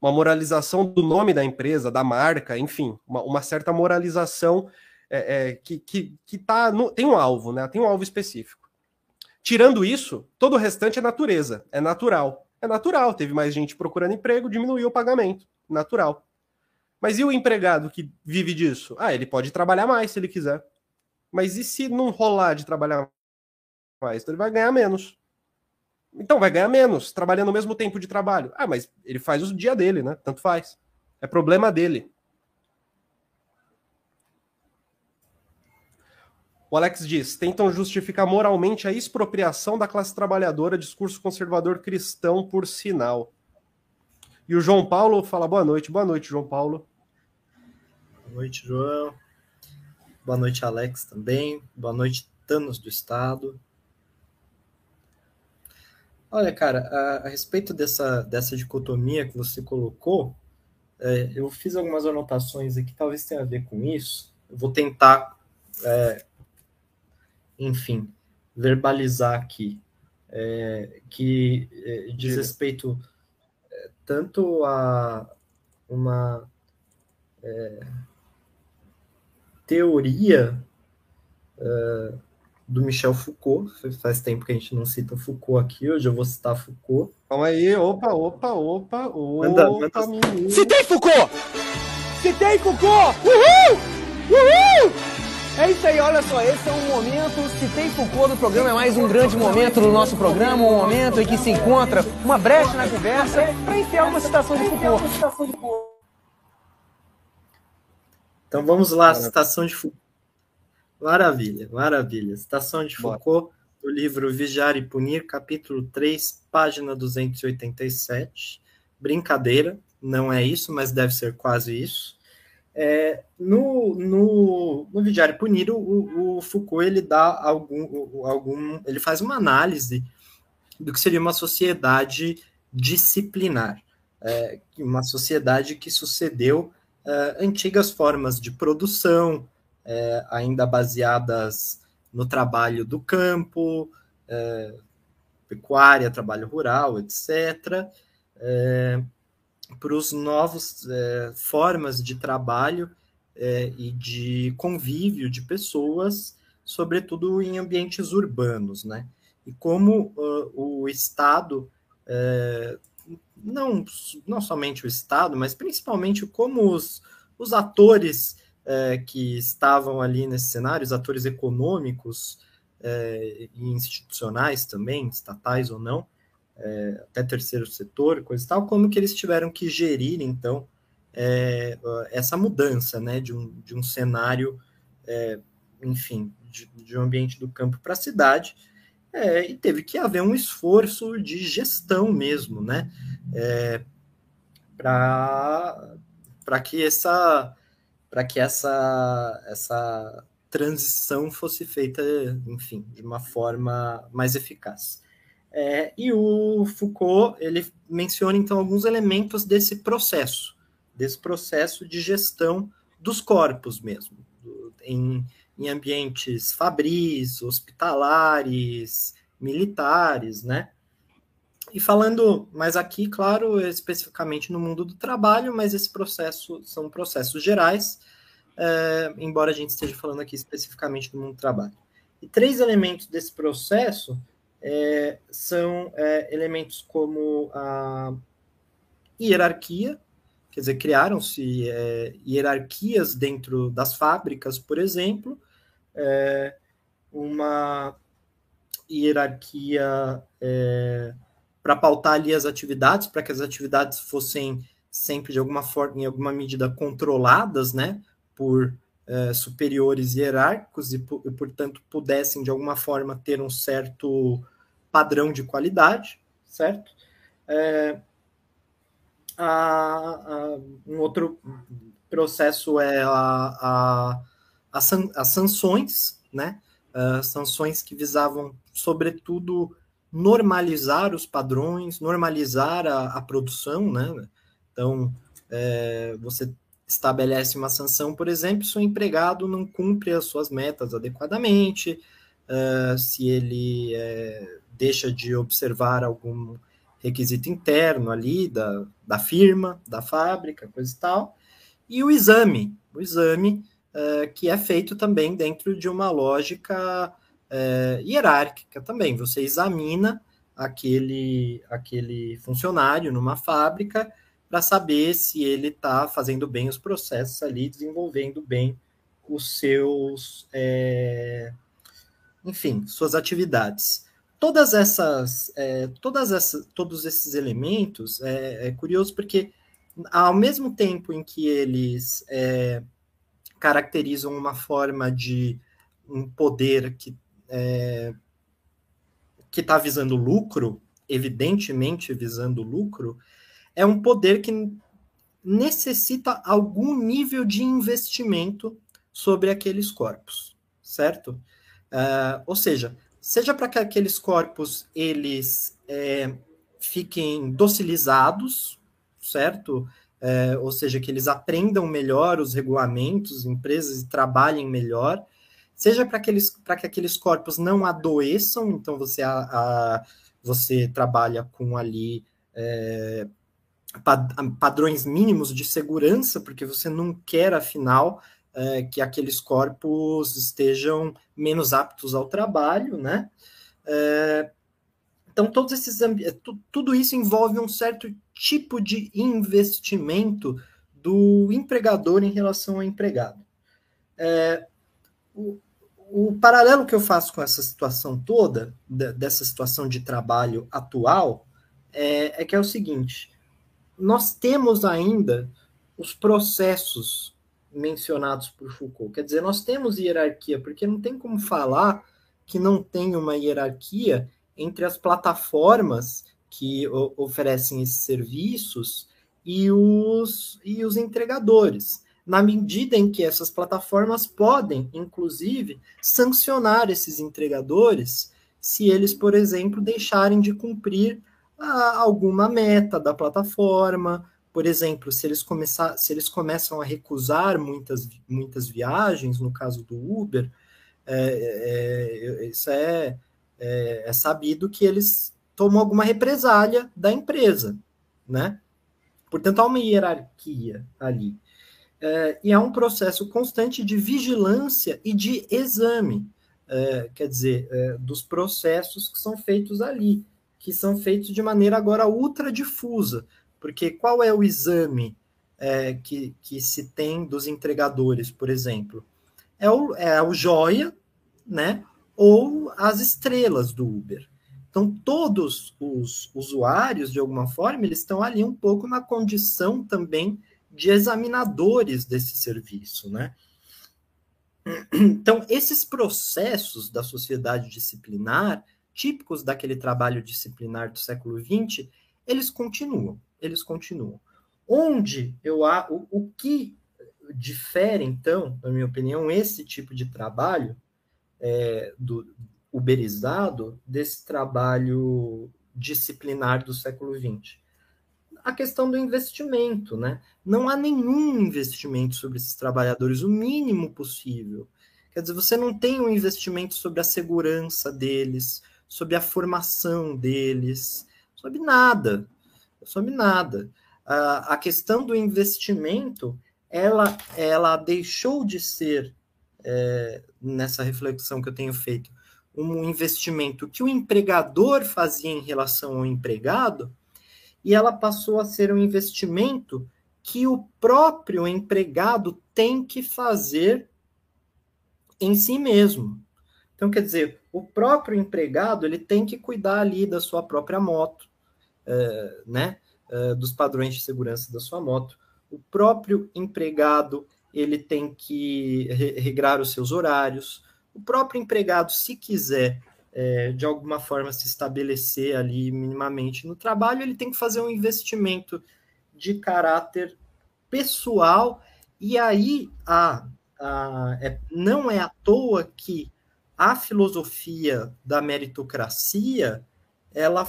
Uma moralização do nome da empresa, da marca, enfim, uma, uma certa moralização é, é, que, que, que tá no, tem um alvo, né? Tem um alvo específico. Tirando isso, todo o restante é natureza, é natural. É natural, teve mais gente procurando emprego, diminuiu o pagamento, natural. Mas e o empregado que vive disso? Ah, ele pode trabalhar mais se ele quiser. Mas e se não rolar de trabalhar mais? Então ele vai ganhar menos. Então vai ganhar menos, trabalhando o mesmo tempo de trabalho. Ah, mas ele faz o dia dele, né? Tanto faz. É problema dele. O Alex diz: tentam justificar moralmente a expropriação da classe trabalhadora, discurso conservador cristão, por sinal. E o João Paulo fala boa noite. Boa noite, João Paulo. Boa noite, João. Boa noite, Alex, também. Boa noite, Thanos do Estado. Olha, cara, a, a respeito dessa, dessa dicotomia que você colocou, é, eu fiz algumas anotações aqui, talvez tenha a ver com isso. Eu vou tentar é, enfim, verbalizar aqui, é, que é, diz respeito é, tanto a uma é, teoria é, do Michel Foucault, faz tempo que a gente não cita Foucault aqui, hoje eu vou citar Foucault. Calma aí, opa, opa, opa, opa, manda, manda... Citei Foucault! Citei Foucault! Uhul! É isso aí, olha só, esse é um momento, se tem Foucault no programa, é mais um grande momento do nosso programa, um momento em que se encontra uma brecha na conversa para enfiar uma citação de Foucault. Então vamos lá, citação de Foucault. Maravilha, maravilha. Citação de Foucault, do livro Vigiar e Punir, capítulo 3, página 287. Brincadeira, não é isso, mas deve ser quase isso. É, no, no, no e Punir, o, o, Foucault ele dá algum, algum. Ele faz uma análise do que seria uma sociedade disciplinar, é, uma sociedade que sucedeu é, antigas formas de produção, é, ainda baseadas no trabalho do campo, é, pecuária, trabalho rural, etc. Para os novos é, formas de trabalho é, e de convívio de pessoas, sobretudo em ambientes urbanos, né? E como uh, o Estado, é, não, não somente o Estado, mas principalmente como os, os atores é, que estavam ali nesse cenário, os atores econômicos é, e institucionais também, estatais ou não, é, até terceiro setor, coisa e tal, como que eles tiveram que gerir, então, é, essa mudança, né, de um, de um cenário, é, enfim, de, de, um ambiente do campo para a cidade, é, e teve que haver um esforço de gestão mesmo, né, é, para que essa para que essa essa transição fosse feita, enfim, de uma forma mais eficaz. É, e o Foucault ele menciona então alguns elementos desse processo, desse processo de gestão dos corpos mesmo, do, em, em ambientes fabris, hospitalares, militares, né? E falando mais aqui, claro, especificamente no mundo do trabalho, mas esse processo são processos gerais, é, embora a gente esteja falando aqui especificamente do mundo do trabalho. E três elementos desse processo é, são é, elementos como a hierarquia, quer dizer, criaram-se é, hierarquias dentro das fábricas, por exemplo, é, uma hierarquia é, para pautar ali as atividades, para que as atividades fossem sempre de alguma forma, em alguma medida, controladas, né, por é, superiores hierárquicos e, e, portanto, pudessem, de alguma forma, ter um certo padrão de qualidade, certo? É, a, a, um outro processo é a, a, a san, as sanções, né? Uh, sanções que visavam, sobretudo, normalizar os padrões, normalizar a, a produção, né? Então, é, você estabelece uma sanção, por exemplo, se o empregado não cumpre as suas metas adequadamente, uh, se ele é, deixa de observar algum requisito interno ali da, da firma, da fábrica, coisa e tal, e o exame, o exame uh, que é feito também dentro de uma lógica uh, hierárquica também. Você examina aquele, aquele funcionário numa fábrica para saber se ele está fazendo bem os processos ali, desenvolvendo bem os seus, é, enfim, suas atividades. Todas essas, é, todas essas, todos esses elementos é, é, curioso porque ao mesmo tempo em que eles é, caracterizam uma forma de um poder que é, que está visando lucro, evidentemente visando lucro, é um poder que necessita algum nível de investimento sobre aqueles corpos, certo? Uh, ou seja, seja para que aqueles corpos eles é, fiquem docilizados, certo? É, ou seja, que eles aprendam melhor os regulamentos, empresas trabalhem melhor, seja para que aqueles corpos não adoeçam, então você, a, a você trabalha com ali é, padrões mínimos de segurança, porque você não quer, afinal, é, que aqueles corpos estejam menos aptos ao trabalho, né? É, então, todos esses tudo isso envolve um certo tipo de investimento do empregador em relação ao empregado. É, o, o paralelo que eu faço com essa situação toda, dessa situação de trabalho atual, é, é que é o seguinte: nós temos ainda os processos mencionados por Foucault. Quer dizer, nós temos hierarquia, porque não tem como falar que não tem uma hierarquia entre as plataformas que oferecem esses serviços e os, e os entregadores na medida em que essas plataformas podem, inclusive, sancionar esses entregadores se eles, por exemplo, deixarem de cumprir ah, alguma meta da plataforma. Por exemplo, se eles, começar, se eles começam a recusar muitas, muitas viagens, no caso do Uber, é, é, isso é, é, é sabido que eles tomam alguma represália da empresa, né? Portanto, há uma hierarquia ali. É, e há um processo constante de vigilância e de exame, é, quer dizer, é, dos processos que são feitos ali, que são feitos de maneira agora ultra difusa, porque qual é o exame é, que, que se tem dos entregadores, por exemplo? É o, é o joia, né, ou as estrelas do Uber. Então, todos os usuários, de alguma forma, eles estão ali um pouco na condição também de examinadores desse serviço, né? Então, esses processos da sociedade disciplinar, típicos daquele trabalho disciplinar do século XX, eles continuam, eles continuam. Onde eu o, o que difere, então, na minha opinião, esse tipo de trabalho é, do uberizado desse trabalho disciplinar do século XX? a questão do investimento, né? Não há nenhum investimento sobre esses trabalhadores, o mínimo possível. Quer dizer, você não tem um investimento sobre a segurança deles, sobre a formação deles, sobre nada, sobre nada. A, a questão do investimento, ela, ela deixou de ser, é, nessa reflexão que eu tenho feito, um investimento que o empregador fazia em relação ao empregado, e ela passou a ser um investimento que o próprio empregado tem que fazer em si mesmo. Então, quer dizer, o próprio empregado ele tem que cuidar ali da sua própria moto, é, né? É, dos padrões de segurança da sua moto. O próprio empregado ele tem que regrar os seus horários. O próprio empregado, se quiser é, de alguma forma se estabelecer ali minimamente no trabalho, ele tem que fazer um investimento de caráter pessoal, e aí a, a, é, não é à toa que a filosofia da meritocracia ela,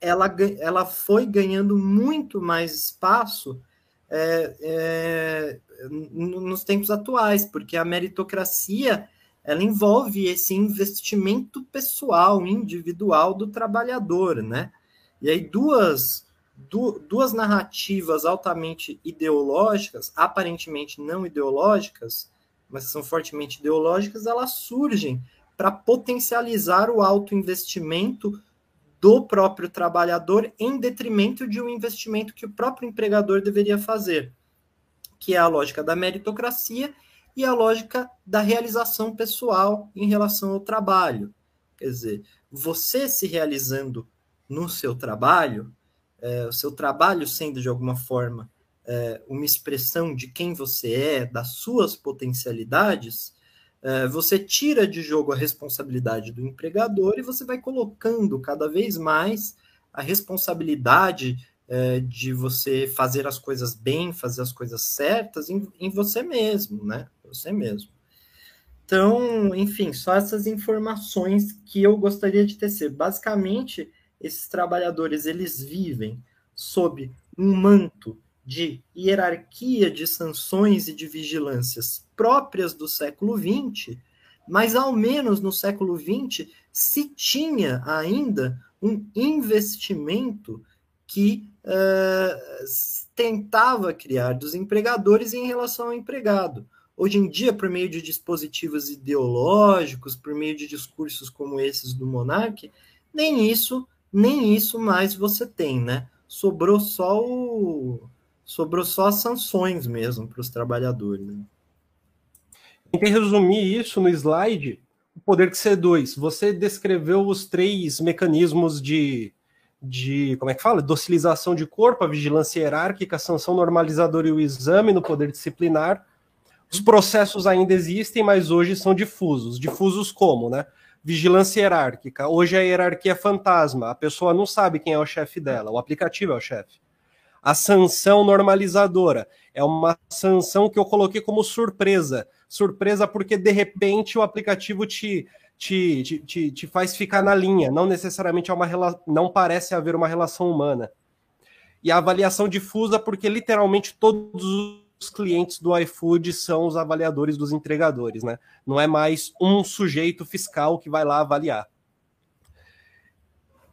ela, ela foi ganhando muito mais espaço é, é, nos tempos atuais, porque a meritocracia ela envolve esse investimento pessoal, individual do trabalhador, né? E aí duas, du, duas narrativas altamente ideológicas, aparentemente não ideológicas, mas são fortemente ideológicas, elas surgem para potencializar o alto investimento do próprio trabalhador em detrimento de um investimento que o próprio empregador deveria fazer, que é a lógica da meritocracia e a lógica da realização pessoal em relação ao trabalho. Quer dizer, você se realizando no seu trabalho, é, o seu trabalho sendo de alguma forma é, uma expressão de quem você é, das suas potencialidades, é, você tira de jogo a responsabilidade do empregador e você vai colocando cada vez mais a responsabilidade é, de você fazer as coisas bem, fazer as coisas certas em, em você mesmo, né? Você mesmo. Então, enfim, só essas informações que eu gostaria de tecer. Basicamente, esses trabalhadores eles vivem sob um manto de hierarquia de sanções e de vigilâncias próprias do século XX, mas ao menos no século XX se tinha ainda um investimento que uh, tentava criar dos empregadores em relação ao empregado. Hoje em dia, por meio de dispositivos ideológicos, por meio de discursos como esses do Monarque, nem isso, nem isso mais você tem, né? Sobrou só o, sobrou só sanções mesmo para os trabalhadores. Né? Tentei resumir isso no slide. O poder que C2. Você descreveu os três mecanismos de, de como é que fala? Docilização de corpo, a vigilância hierárquica, a sanção normalizadora e o exame no poder disciplinar. Os processos ainda existem, mas hoje são difusos. Difusos como, né? Vigilância hierárquica. Hoje a hierarquia é fantasma. A pessoa não sabe quem é o chefe dela. O aplicativo é o chefe. A sanção normalizadora é uma sanção que eu coloquei como surpresa. Surpresa porque de repente o aplicativo te, te, te, te, te faz ficar na linha. Não necessariamente é uma não parece haver uma relação humana. E a avaliação difusa porque literalmente todos os clientes do iFood são os avaliadores dos entregadores, né? Não é mais um sujeito fiscal que vai lá avaliar.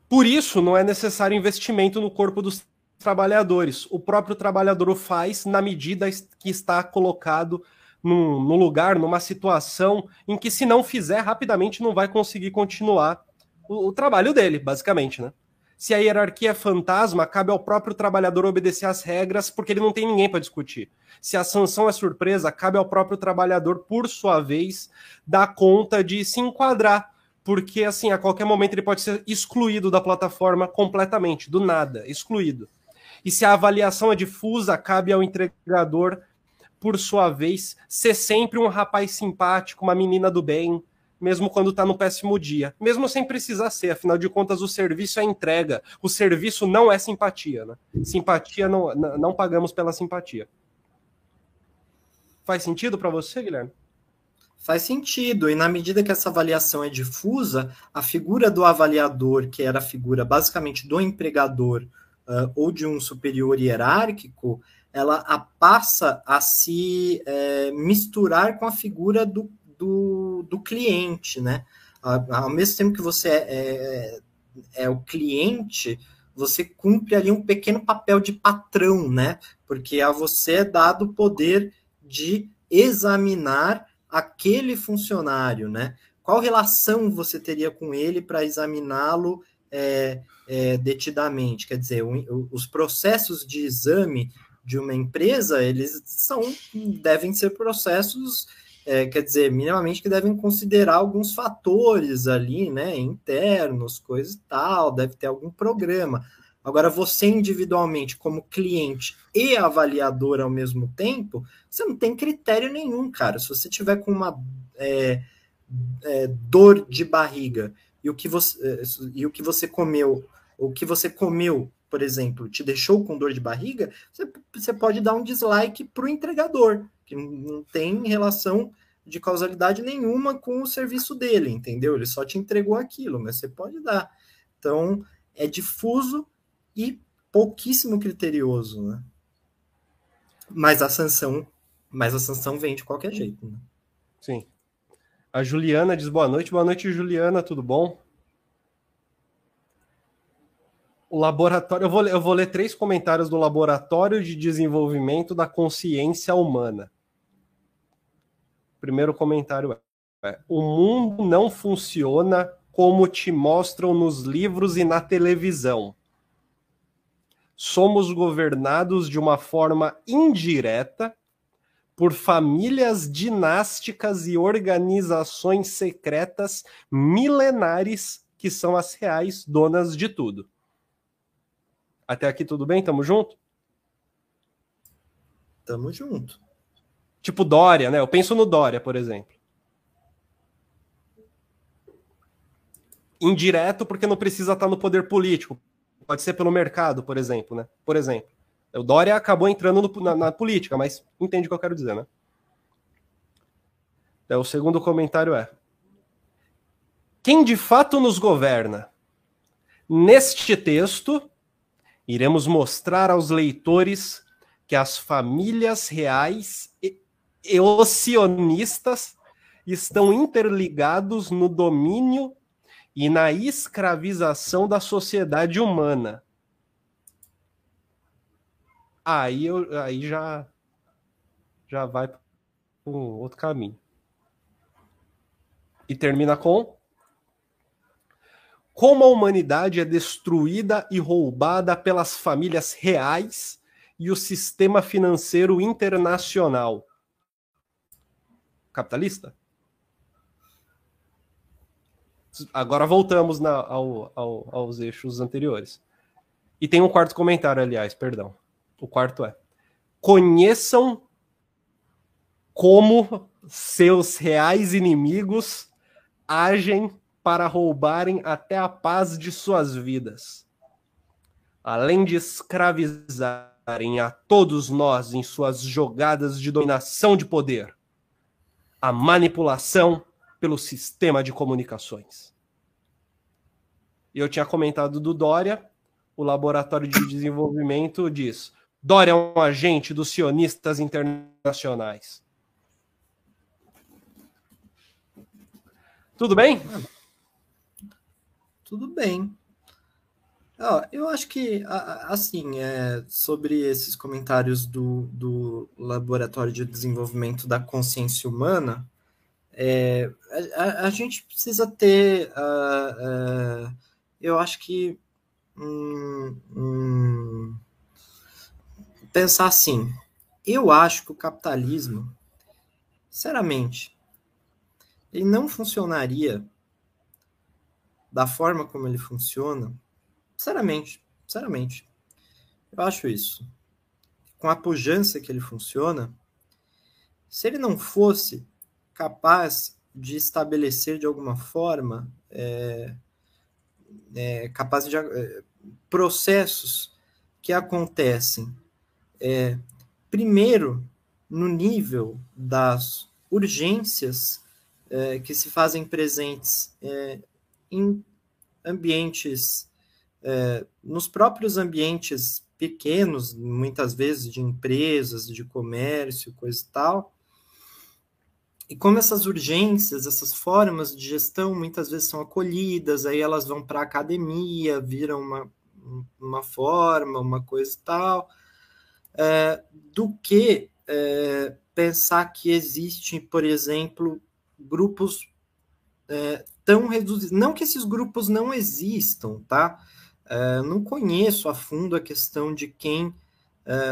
Por isso, não é necessário investimento no corpo dos trabalhadores. O próprio trabalhador o faz na medida que está colocado num, lugar, numa situação em que, se não fizer, rapidamente não vai conseguir continuar o, o trabalho dele, basicamente, né? Se a hierarquia é fantasma, cabe ao próprio trabalhador obedecer às regras, porque ele não tem ninguém para discutir. Se a sanção é surpresa, cabe ao próprio trabalhador, por sua vez, dar conta de se enquadrar porque assim, a qualquer momento ele pode ser excluído da plataforma completamente, do nada, excluído. E se a avaliação é difusa, cabe ao entregador, por sua vez, ser sempre um rapaz simpático, uma menina do bem, mesmo quando está no péssimo dia. Mesmo sem precisar ser, afinal de contas, o serviço é entrega. O serviço não é simpatia. Né? Simpatia não, não pagamos pela simpatia. Faz sentido para você, Guilherme? Faz sentido, e na medida que essa avaliação é difusa, a figura do avaliador, que era a figura basicamente do empregador, uh, ou de um superior hierárquico, ela passa a se é, misturar com a figura do, do, do cliente, né? Ao mesmo tempo que você é, é, é, o cliente, você cumpre ali um pequeno papel de patrão, né? Porque a você é dado o poder de examinar aquele funcionário, né? Qual relação você teria com ele para examiná-lo é, é, detidamente. Quer dizer, o, os processos de exame de uma empresa, eles são, devem ser processos, é, quer dizer, minimamente que devem considerar alguns fatores ali, né, internos, coisas e tal, deve ter algum programa. Agora, você individualmente, como cliente e avaliador ao mesmo tempo, você não tem critério nenhum, cara. Se você tiver com uma é, é, dor de barriga e o que você, e o que você comeu o que você comeu, por exemplo, te deixou com dor de barriga, você, você pode dar um dislike para o entregador, que não tem relação de causalidade nenhuma com o serviço dele, entendeu? Ele só te entregou aquilo, mas você pode dar. Então, é difuso e pouquíssimo criterioso, né? Mas a sanção, mas a sanção vem de qualquer jeito, né? Sim. A Juliana diz boa noite. Boa noite, Juliana, tudo bom? o laboratório. Eu vou, eu vou ler três comentários do Laboratório de Desenvolvimento da Consciência Humana. Primeiro comentário é: O mundo não funciona como te mostram nos livros e na televisão. Somos governados de uma forma indireta por famílias dinásticas e organizações secretas milenares que são as reais donas de tudo. Até aqui tudo bem? Tamo junto? Tamo junto. Tipo Dória, né? Eu penso no Dória, por exemplo. Indireto, porque não precisa estar no poder político. Pode ser pelo mercado, por exemplo, né? Por exemplo. O Dória acabou entrando no, na, na, política, mas entende o que eu quero dizer, né? Então, o segundo comentário é: quem de fato nos governa? Neste texto, iremos mostrar aos leitores que as famílias reais e, e estão interligados no domínio e na escravização da sociedade humana. Aí, eu, aí já, já vai para outro caminho. E termina com como a humanidade é destruída e roubada pelas famílias reais e o sistema financeiro internacional. Capitalista? Agora voltamos na, ao, ao, aos eixos anteriores. E tem um quarto comentário, aliás, perdão. O quarto é: conheçam como seus reais inimigos agem para roubarem até a paz de suas vidas. Além de escravizarem a todos nós em suas jogadas de dominação de poder, a manipulação pelo sistema de comunicações. Eu tinha comentado do Dória, o laboratório de desenvolvimento diz: Dória é um agente dos sionistas internacionais. Tudo bem? Tudo bem. eu acho que, assim, é, sobre esses comentários do, do Laboratório de Desenvolvimento da Consciência Humana, é, a, a, gente precisa ter, uh, uh, eu acho que, hum, hum, pensar assim, eu acho que o capitalismo, sinceramente, ele não funcionaria da forma como ele funciona, sinceramente, sinceramente, eu acho isso. Com a pujança que ele funciona, se ele não fosse capaz de estabelecer de alguma forma é, é, capaz de é, processos que acontecem é, primeiro no nível das urgências é, que se fazem presentes é, em ambientes, é, nos próprios ambientes pequenos, muitas vezes de empresas, de comércio, coisa e tal. E como essas urgências, essas formas de gestão muitas vezes são acolhidas, aí elas vão para a academia, viram uma, uma forma, uma coisa e tal, é, do que é, pensar que existe, por exemplo, grupos é, tão reduzidos. Não que esses grupos não existam, tá? Não conheço a fundo a questão de quem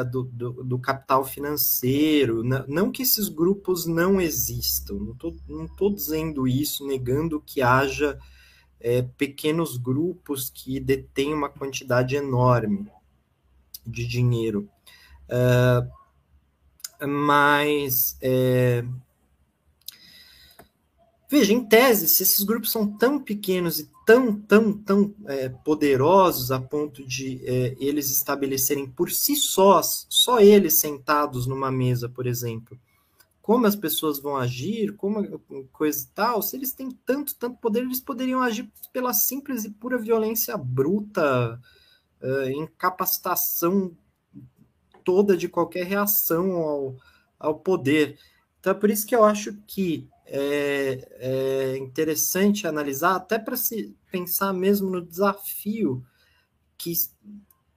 do, do, do, capital financeiro. Não, não, que esses grupos não existam. Não estou não tô dizendo isso, negando que haja é, pequenos grupos que detêm uma quantidade enorme de dinheiro. É, mas é, Veja, em tese, se esses grupos são tão pequenos e tão, tão, tão é, poderosos a ponto de é, eles estabelecerem por si sós, só eles sentados numa mesa, por exemplo, como as pessoas vão agir, como coisa e tal, se eles têm tanto, tanto poder, eles poderiam agir pela simples e pura violência bruta, é, incapacitação toda de qualquer reação ao, ao poder. Então é por isso que eu acho que é, é interessante analisar, até para se pensar mesmo no desafio que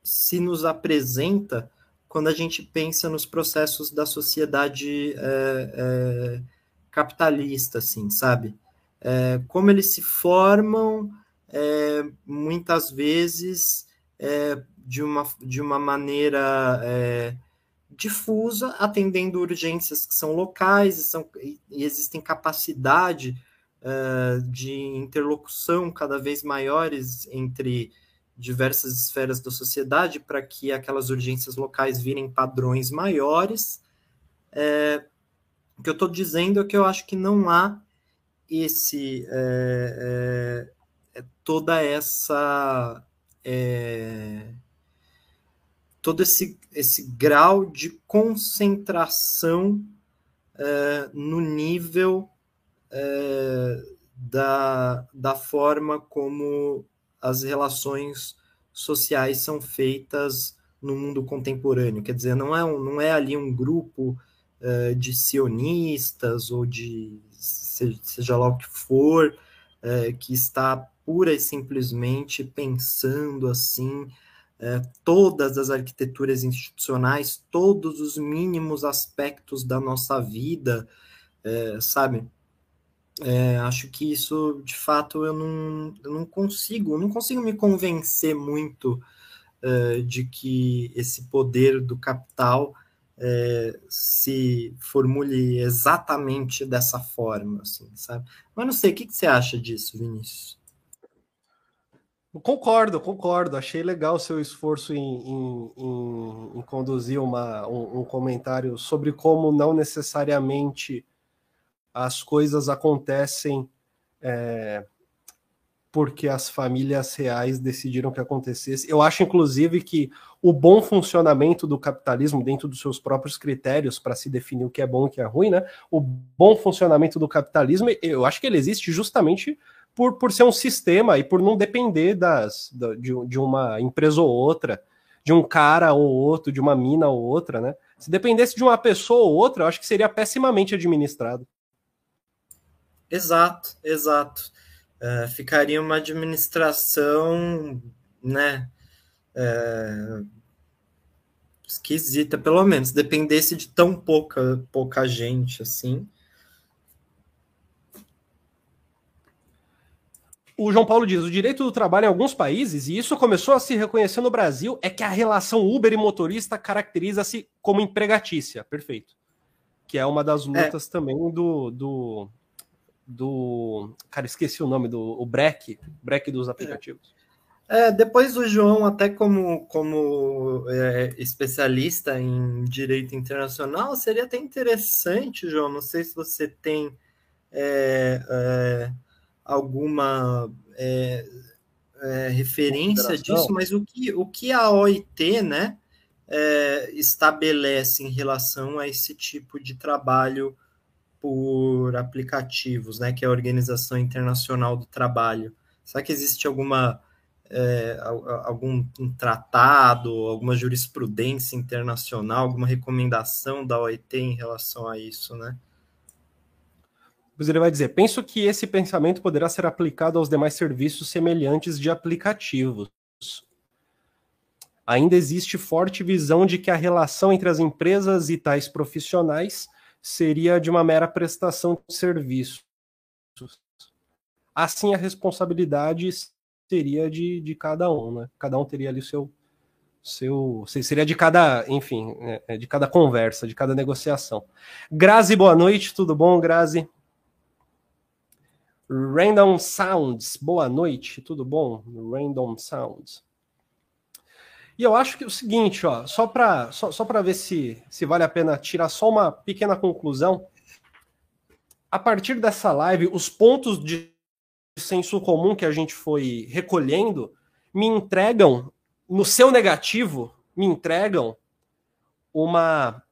se nos apresenta quando a gente pensa nos processos da sociedade é, é, capitalista, assim, sabe? É, como eles se formam, é, muitas vezes, é, de, uma, de uma maneira é, difusa, atendendo urgências que são locais e, são, e existem capacidade uh, de interlocução cada vez maiores entre diversas esferas da sociedade para que aquelas urgências locais virem padrões maiores. É, o que eu estou dizendo é que eu acho que não há esse, é, é, é toda essa é, todo esse, esse grau de concentração é, no nível é, da, da forma como as relações sociais são feitas no mundo contemporâneo. Quer dizer, não é, um, não é ali um grupo uh, de sionistas ou de seja, lá o que for, uh, que está pura e simplesmente pensando assim uh, todas as arquiteturas institucionais, todos os mínimos aspectos da nossa vida, sabe? É, acho que isso, de fato, eu não, eu não consigo, não consigo me convencer muito uh, de que esse poder do capital se formule exatamente dessa forma, assim, sabe? Mas não sei, o que, que você acha disso, Vinícius? Concordo, concordo. Achei legal o seu esforço em, em, em, em conduzir uma, um, um comentário sobre como não necessariamente as coisas acontecem é, porque as famílias reais decidiram que acontecesse. Eu acho, inclusive, que o bom funcionamento do capitalismo, dentro dos seus próprios critérios para se definir o que é bom e o que é ruim, né? O bom funcionamento do capitalismo, eu acho que ele existe justamente por, por ser um sistema e por não depender das, de, de uma empresa ou outra, de um cara ou outro, de uma mina ou outra, né? Se dependesse de uma pessoa ou outra, eu acho que seria pessimamente administrado. Exato, exato. Uh, ficaria uma administração, né, uh, esquisita, pelo menos, dependesse de tão pouca, pouca gente assim. O João Paulo diz: o direito do trabalho em alguns países, e isso começou a se reconhecer no Brasil, é que a relação Uber e motorista caracteriza-se como empregatícia. Perfeito. Que é uma das é. lutas é. também do, do, do. Cara, esqueci o nome do o Breck, Breck dos aplicativos. É, depois o João, até como, como é, especialista em direito internacional, seria até interessante, João. Não sei se você tem é, é alguma é, é, referência disso, mas o que, o que a OIT né, estabelece em relação a esse tipo de trabalho por aplicativos, né, que é a Organização Internacional do Trabalho. Será que existe alguma é, algum um tratado, alguma jurisprudência internacional, alguma recomendação da OIT em relação a isso, né? Pois ele vai dizer: penso que esse pensamento poderá ser aplicado aos demais serviços semelhantes de aplicativos. Ainda existe forte visão de que a relação entre as empresas e tais profissionais seria de uma mera prestação de serviço. Assim, a responsabilidade seria de, de cada um, né? Cada um teria ali o seu, seu seria de cada, enfim, é, é, de cada conversa, de cada negociação. Grazi, boa noite, tudo bom, Grazi? Random Sounds, boa noite, tudo bom? Random Sounds. E eu acho que é o seguinte, ó, só para só, só ver se, se vale a pena tirar só uma pequena conclusão. A partir dessa live, os pontos de senso comum que a gente foi recolhendo me entregam, no seu negativo, me entregam uma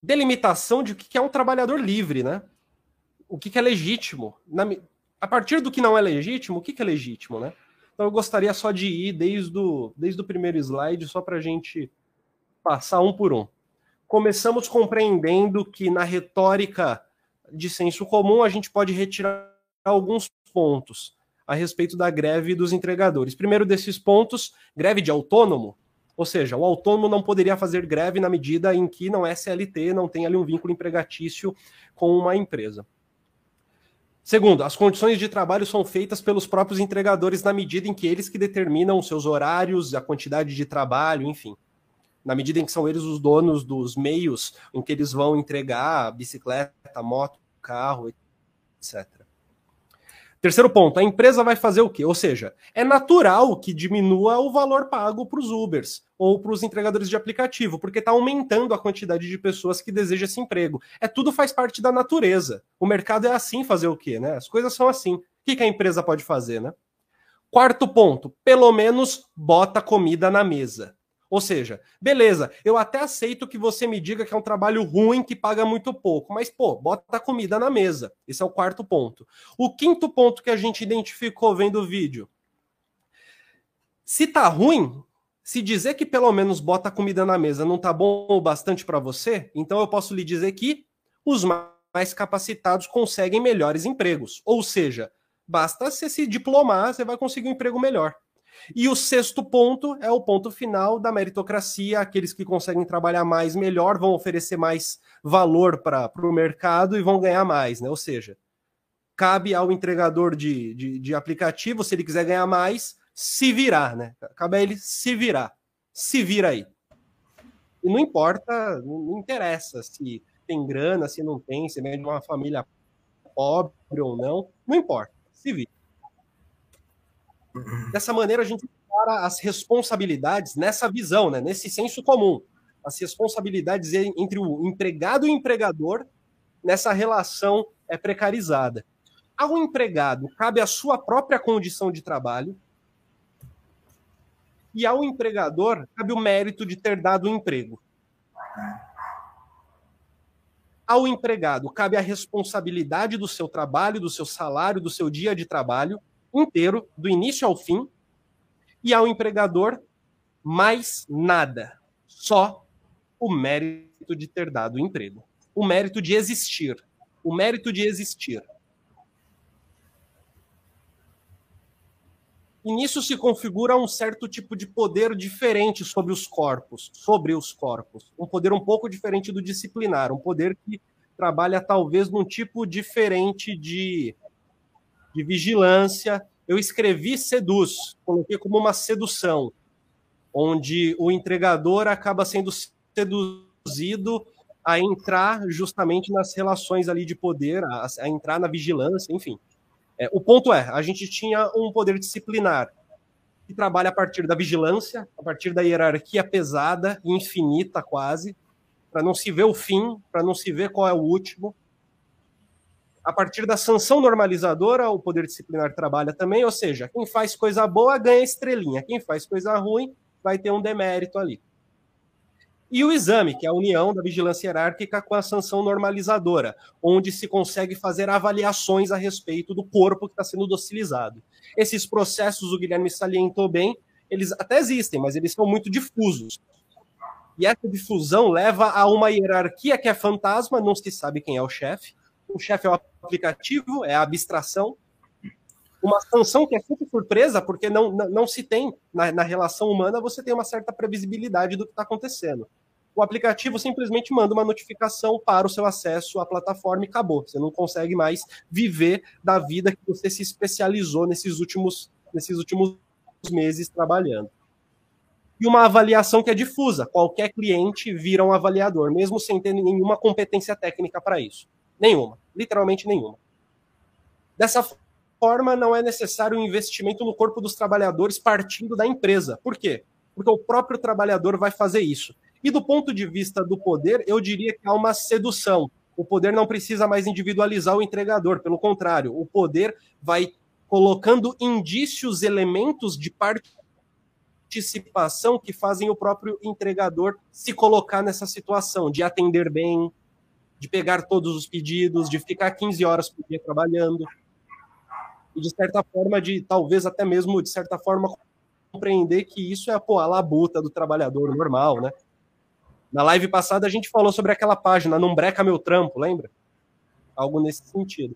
delimitação de o que é um trabalhador livre, né? O que é legítimo. Na, a partir do que não é legítimo, o que é legítimo, né? Então eu gostaria só de ir desde o, desde o primeiro slide, só para a gente passar um por um. Começamos compreendendo que na retórica de senso comum a gente pode retirar alguns pontos a respeito da greve dos entregadores. Primeiro desses pontos, greve de autônomo, ou seja, o autônomo não poderia fazer greve na medida em que não é CLT, não tem ali um vínculo empregatício com uma empresa. Segundo, as condições de trabalho são feitas pelos próprios entregadores na medida em que eles que determinam os seus horários, a quantidade de trabalho, enfim. Na medida em que são eles os donos dos meios em que eles vão entregar bicicleta, moto, carro, etc. Terceiro ponto, a empresa vai fazer o quê? Ou seja, é natural que diminua o valor pago para os Ubers ou para os entregadores de aplicativo, porque está aumentando a quantidade de pessoas que desejam esse emprego. É tudo faz parte da natureza. O mercado é assim fazer o quê? Né? As coisas são assim. que, que a empresa pode fazer, né? Quarto ponto, pelo menos bota comida na mesa. Ou seja, beleza, eu até aceito que você me diga que é um trabalho ruim que paga muito pouco, mas pô, bota a comida na mesa. Esse é o quarto ponto. O quinto ponto que a gente identificou vendo o vídeo. Se tá ruim, se dizer que pelo menos bota a comida na mesa não tá bom o bastante para você, então eu posso lhe dizer que os mais capacitados conseguem melhores empregos. Ou seja, basta você se diplomar, você vai conseguir um emprego melhor. E o sexto ponto é o ponto final da meritocracia: aqueles que conseguem trabalhar mais melhor vão oferecer mais valor para o mercado e vão ganhar mais, né? Ou seja, cabe ao entregador de, de, de, aplicativo, se ele quiser ganhar mais, se virar, né? Cabe a ele se virar. Se vira aí. E não importa, não interessa se tem grana, se não tem, se vem de uma família pobre ou não, não importa. Se vira. Dessa maneira, a gente para as responsabilidades nessa visão, né, nesse senso comum. As responsabilidades entre o empregado e o empregador nessa relação é precarizada. Ao empregado, cabe a sua própria condição de trabalho, e ao empregador, cabe o mérito de ter dado o emprego. Ao empregado, cabe a responsabilidade do seu trabalho, do seu salário, do seu dia de trabalho, inteiro, do início ao fim, e ao empregador, mais nada. Só o mérito de ter dado o emprego. O mérito de existir. O mérito de existir. E nisso se configura um certo tipo de poder diferente sobre os corpos, sobre os corpos. Um poder um pouco diferente do disciplinar, um poder que trabalha talvez num tipo diferente de de vigilância. Eu escrevi seduz, coloquei como uma sedução, onde o entregador acaba sendo seduzido a entrar justamente nas relações ali de poder, a, a entrar na vigilância, enfim. É, o ponto é, a gente tinha um poder disciplinar que trabalha a partir da vigilância, a partir da hierarquia pesada, infinita quase, para não se ver o fim, para não se ver qual é o último, a partir da sanção normalizadora, o poder disciplinar trabalha também, ou seja, quem faz coisa boa ganha estrelinha, quem faz coisa ruim vai ter um demérito ali. E o exame, que é a união da vigilância hierárquica com a sanção normalizadora, onde se consegue fazer avaliações a respeito do corpo que está sendo docilizado. Esses processos, o Guilherme salientou bem, eles até existem, mas eles são muito difusos. E essa difusão leva a uma hierarquia que é fantasma, não se sabe quem é o chefe, o chefe é o aplicativo, é a abstração. Uma sanção que é sempre surpresa, porque não, não, não se tem, na, na relação humana, você tem uma certa previsibilidade do que está acontecendo. O aplicativo simplesmente manda uma notificação para o seu acesso à plataforma e acabou. Você não consegue mais viver da vida que você se especializou nesses últimos, nesses últimos meses trabalhando e uma avaliação que é difusa. Qualquer cliente vira um avaliador, mesmo sem ter nenhuma competência técnica para isso. Nenhuma, literalmente nenhuma. Dessa forma, não é necessário um investimento no corpo dos trabalhadores partindo da empresa. Por quê? Porque o próprio trabalhador vai fazer isso. E do ponto de vista do poder, eu diria que há uma sedução. O poder não precisa mais individualizar o entregador, pelo contrário, o poder vai colocando indícios, elementos de participação que fazem o próprio entregador se colocar nessa situação de atender bem, de pegar todos os pedidos, de ficar 15 horas por dia trabalhando, e de certa forma, de talvez até mesmo, de certa forma, compreender que isso é pô, a labuta do trabalhador normal, né? Na live passada a gente falou sobre aquela página, Não Breca Meu Trampo, lembra? Algo nesse sentido.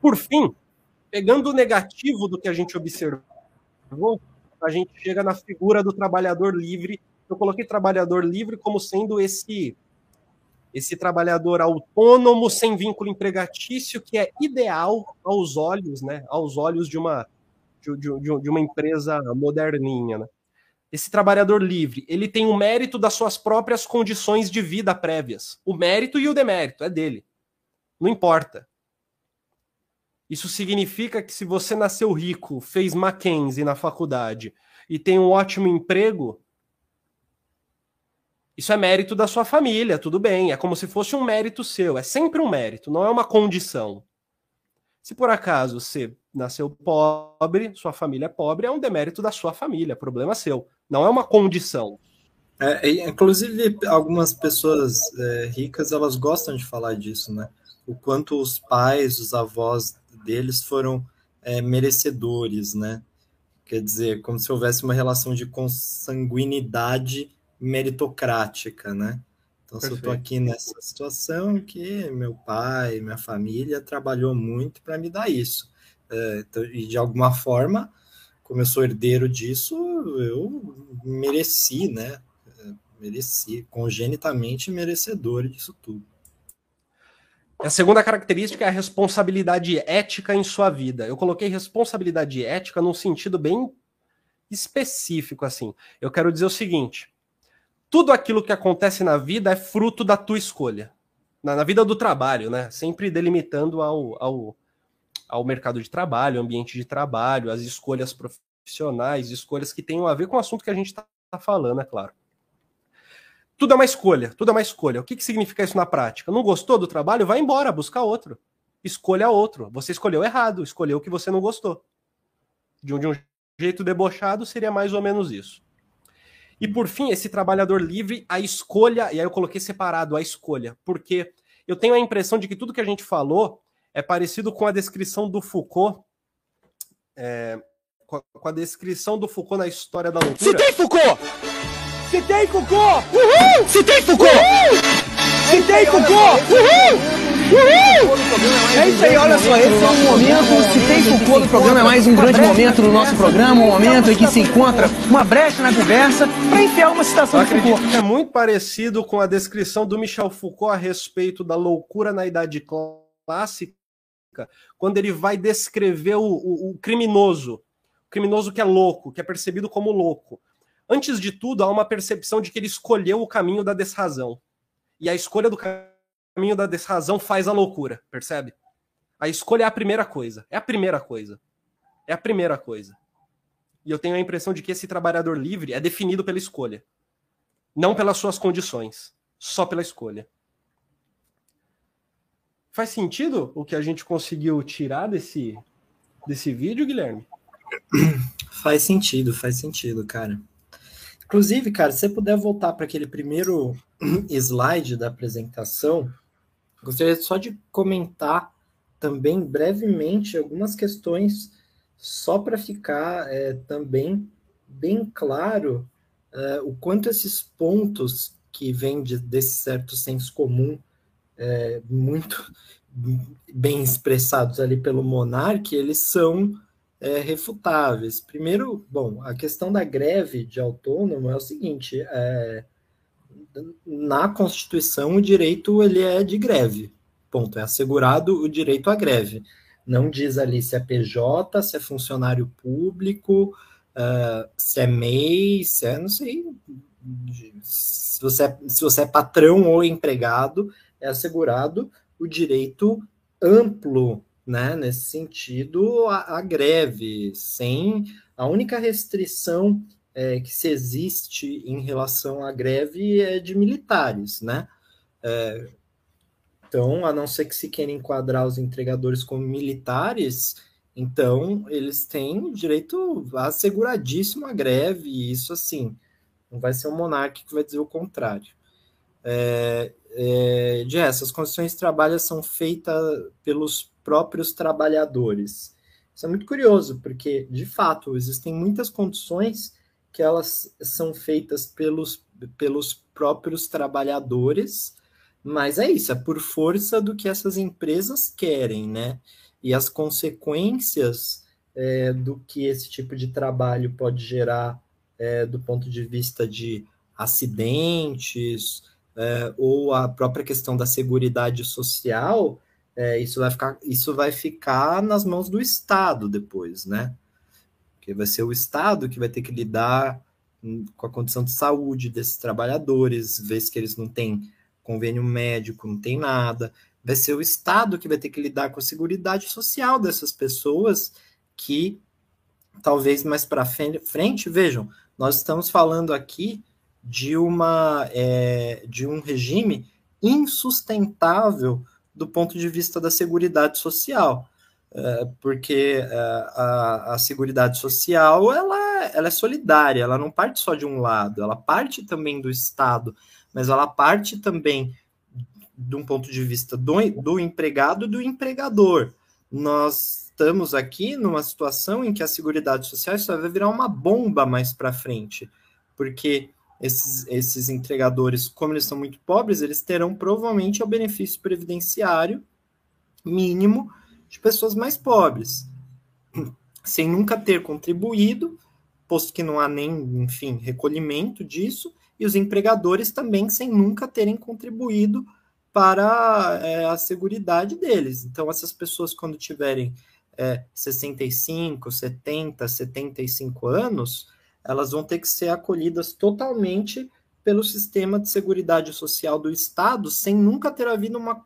Por fim, pegando o negativo do que a gente observou, a gente chega na figura do trabalhador livre. Eu coloquei trabalhador livre como sendo esse esse trabalhador autônomo sem vínculo empregatício que é ideal aos olhos, né, aos olhos de uma de, de, de uma empresa moderninha, né? Esse trabalhador livre, ele tem o mérito das suas próprias condições de vida prévias. O mérito e o demérito é dele. Não importa. Isso significa que se você nasceu rico, fez Mackenzie na faculdade e tem um ótimo emprego, isso é mérito da sua família, tudo bem. É como se fosse um mérito seu. É sempre um mérito, não é uma condição. Se por acaso você nasceu pobre, sua família é pobre, é um demérito da sua família, problema seu. Não é uma condição. É, inclusive, algumas pessoas é, ricas elas gostam de falar disso, né? O quanto os pais, os avós deles foram é, merecedores, né? Quer dizer, como se houvesse uma relação de consanguinidade meritocrática, né? Então, Perfeito. se eu estou aqui nessa situação, que meu pai, minha família trabalhou muito para me dar isso. É, então, e de alguma forma, como eu sou herdeiro disso, eu mereci, né? É, mereci, congenitamente merecedor disso tudo. A segunda característica é a responsabilidade ética em sua vida. Eu coloquei responsabilidade ética num sentido bem específico, assim. Eu quero dizer o seguinte: tudo aquilo que acontece na vida é fruto da tua escolha. Na, na vida do trabalho, né? Sempre delimitando ao, ao, ao mercado de trabalho, ambiente de trabalho, as escolhas profissionais, escolhas que tenham a ver com o assunto que a gente está tá falando, é claro. Tudo é uma escolha, tudo é uma escolha. O que, que significa isso na prática? Não gostou do trabalho? Vai embora, busca outro. Escolha outro. Você escolheu errado, escolheu o que você não gostou. De um, de um jeito debochado, seria mais ou menos isso. E por fim, esse trabalhador livre, a escolha, e aí eu coloquei separado a escolha, porque eu tenho a impressão de que tudo que a gente falou é parecido com a descrição do Foucault, é, com a descrição do Foucault na história da loucura. Citei Foucault! Citei Foucault! Uhul! Citei Foucault! Uhul! Citei Foucault! Uhul! É isso aí, olha só, esse é um momento, se tem Foucault no programa, é mais um grande momento do nosso programa, um momento em que se encontra uma brecha na conversa para enfiar uma citação de Foucault. É muito parecido com a descrição do Michel Foucault a respeito da loucura na Idade Clássica, quando ele vai descrever o, o, o criminoso, o criminoso que é louco, que é percebido como louco. Antes de tudo, há uma percepção de que ele escolheu o caminho da desrazão. E a escolha do caminho caminho da desrazão faz a loucura, percebe? A escolha é a primeira coisa. É a primeira coisa. É a primeira coisa. E eu tenho a impressão de que esse trabalhador livre é definido pela escolha. Não pelas suas condições. Só pela escolha. Faz sentido o que a gente conseguiu tirar desse, desse vídeo, Guilherme? Faz sentido, faz sentido, cara. Inclusive, cara, se você puder voltar para aquele primeiro slide da apresentação, Gostaria só de comentar também brevemente algumas questões, só para ficar é, também bem claro é, o quanto esses pontos que vêm de, desse certo senso comum, é, muito bem expressados ali pelo Monarque, eles são é, refutáveis. Primeiro, bom, a questão da greve de autônomo é o seguinte: é, na Constituição o direito ele é de greve. Ponto. É assegurado o direito à greve. Não diz ali se é PJ, se é funcionário público, uh, se é MEI, se é, não sei, se você é, se você é patrão ou empregado, é assegurado o direito amplo, né, nesse sentido, a greve, sem a única restrição é, que se existe em relação à greve é de militares, né? É, então, a não ser que se queira enquadrar os entregadores como militares, então eles têm direito asseguradíssimo à greve, e isso assim, não vai ser o monarca que vai dizer o contrário. É, é, de resto, as condições de trabalho são feitas pelos próprios trabalhadores. Isso é muito curioso, porque, de fato, existem muitas condições que elas são feitas pelos, pelos próprios trabalhadores, mas é isso, é por força do que essas empresas querem, né? E as consequências é, do que esse tipo de trabalho pode gerar é, do ponto de vista de acidentes é, ou a própria questão da segurança social, é, isso, vai ficar, isso vai ficar nas mãos do Estado depois, né? Porque vai ser o Estado que vai ter que lidar com a condição de saúde desses trabalhadores, vez que eles não têm convênio médico, não tem nada. Vai ser o Estado que vai ter que lidar com a segurança social dessas pessoas que talvez mais para frente, vejam, nós estamos falando aqui de uma é, de um regime insustentável do ponto de vista da segurança social. É, porque é, a, a Seguridade Social ela, ela é solidária, ela não parte só de um lado, ela parte também do Estado, mas ela parte também de um ponto de vista do, do empregado e do empregador. Nós estamos aqui numa situação em que a Seguridade Social só vai virar uma bomba mais para frente, porque esses, esses entregadores, como eles são muito pobres, eles terão provavelmente o benefício previdenciário mínimo de pessoas mais pobres, sem nunca ter contribuído, posto que não há nem, enfim, recolhimento disso, e os empregadores também sem nunca terem contribuído para é, a seguridade deles. Então, essas pessoas, quando tiverem é, 65, 70, 75 anos, elas vão ter que ser acolhidas totalmente pelo sistema de seguridade social do Estado, sem nunca ter havido uma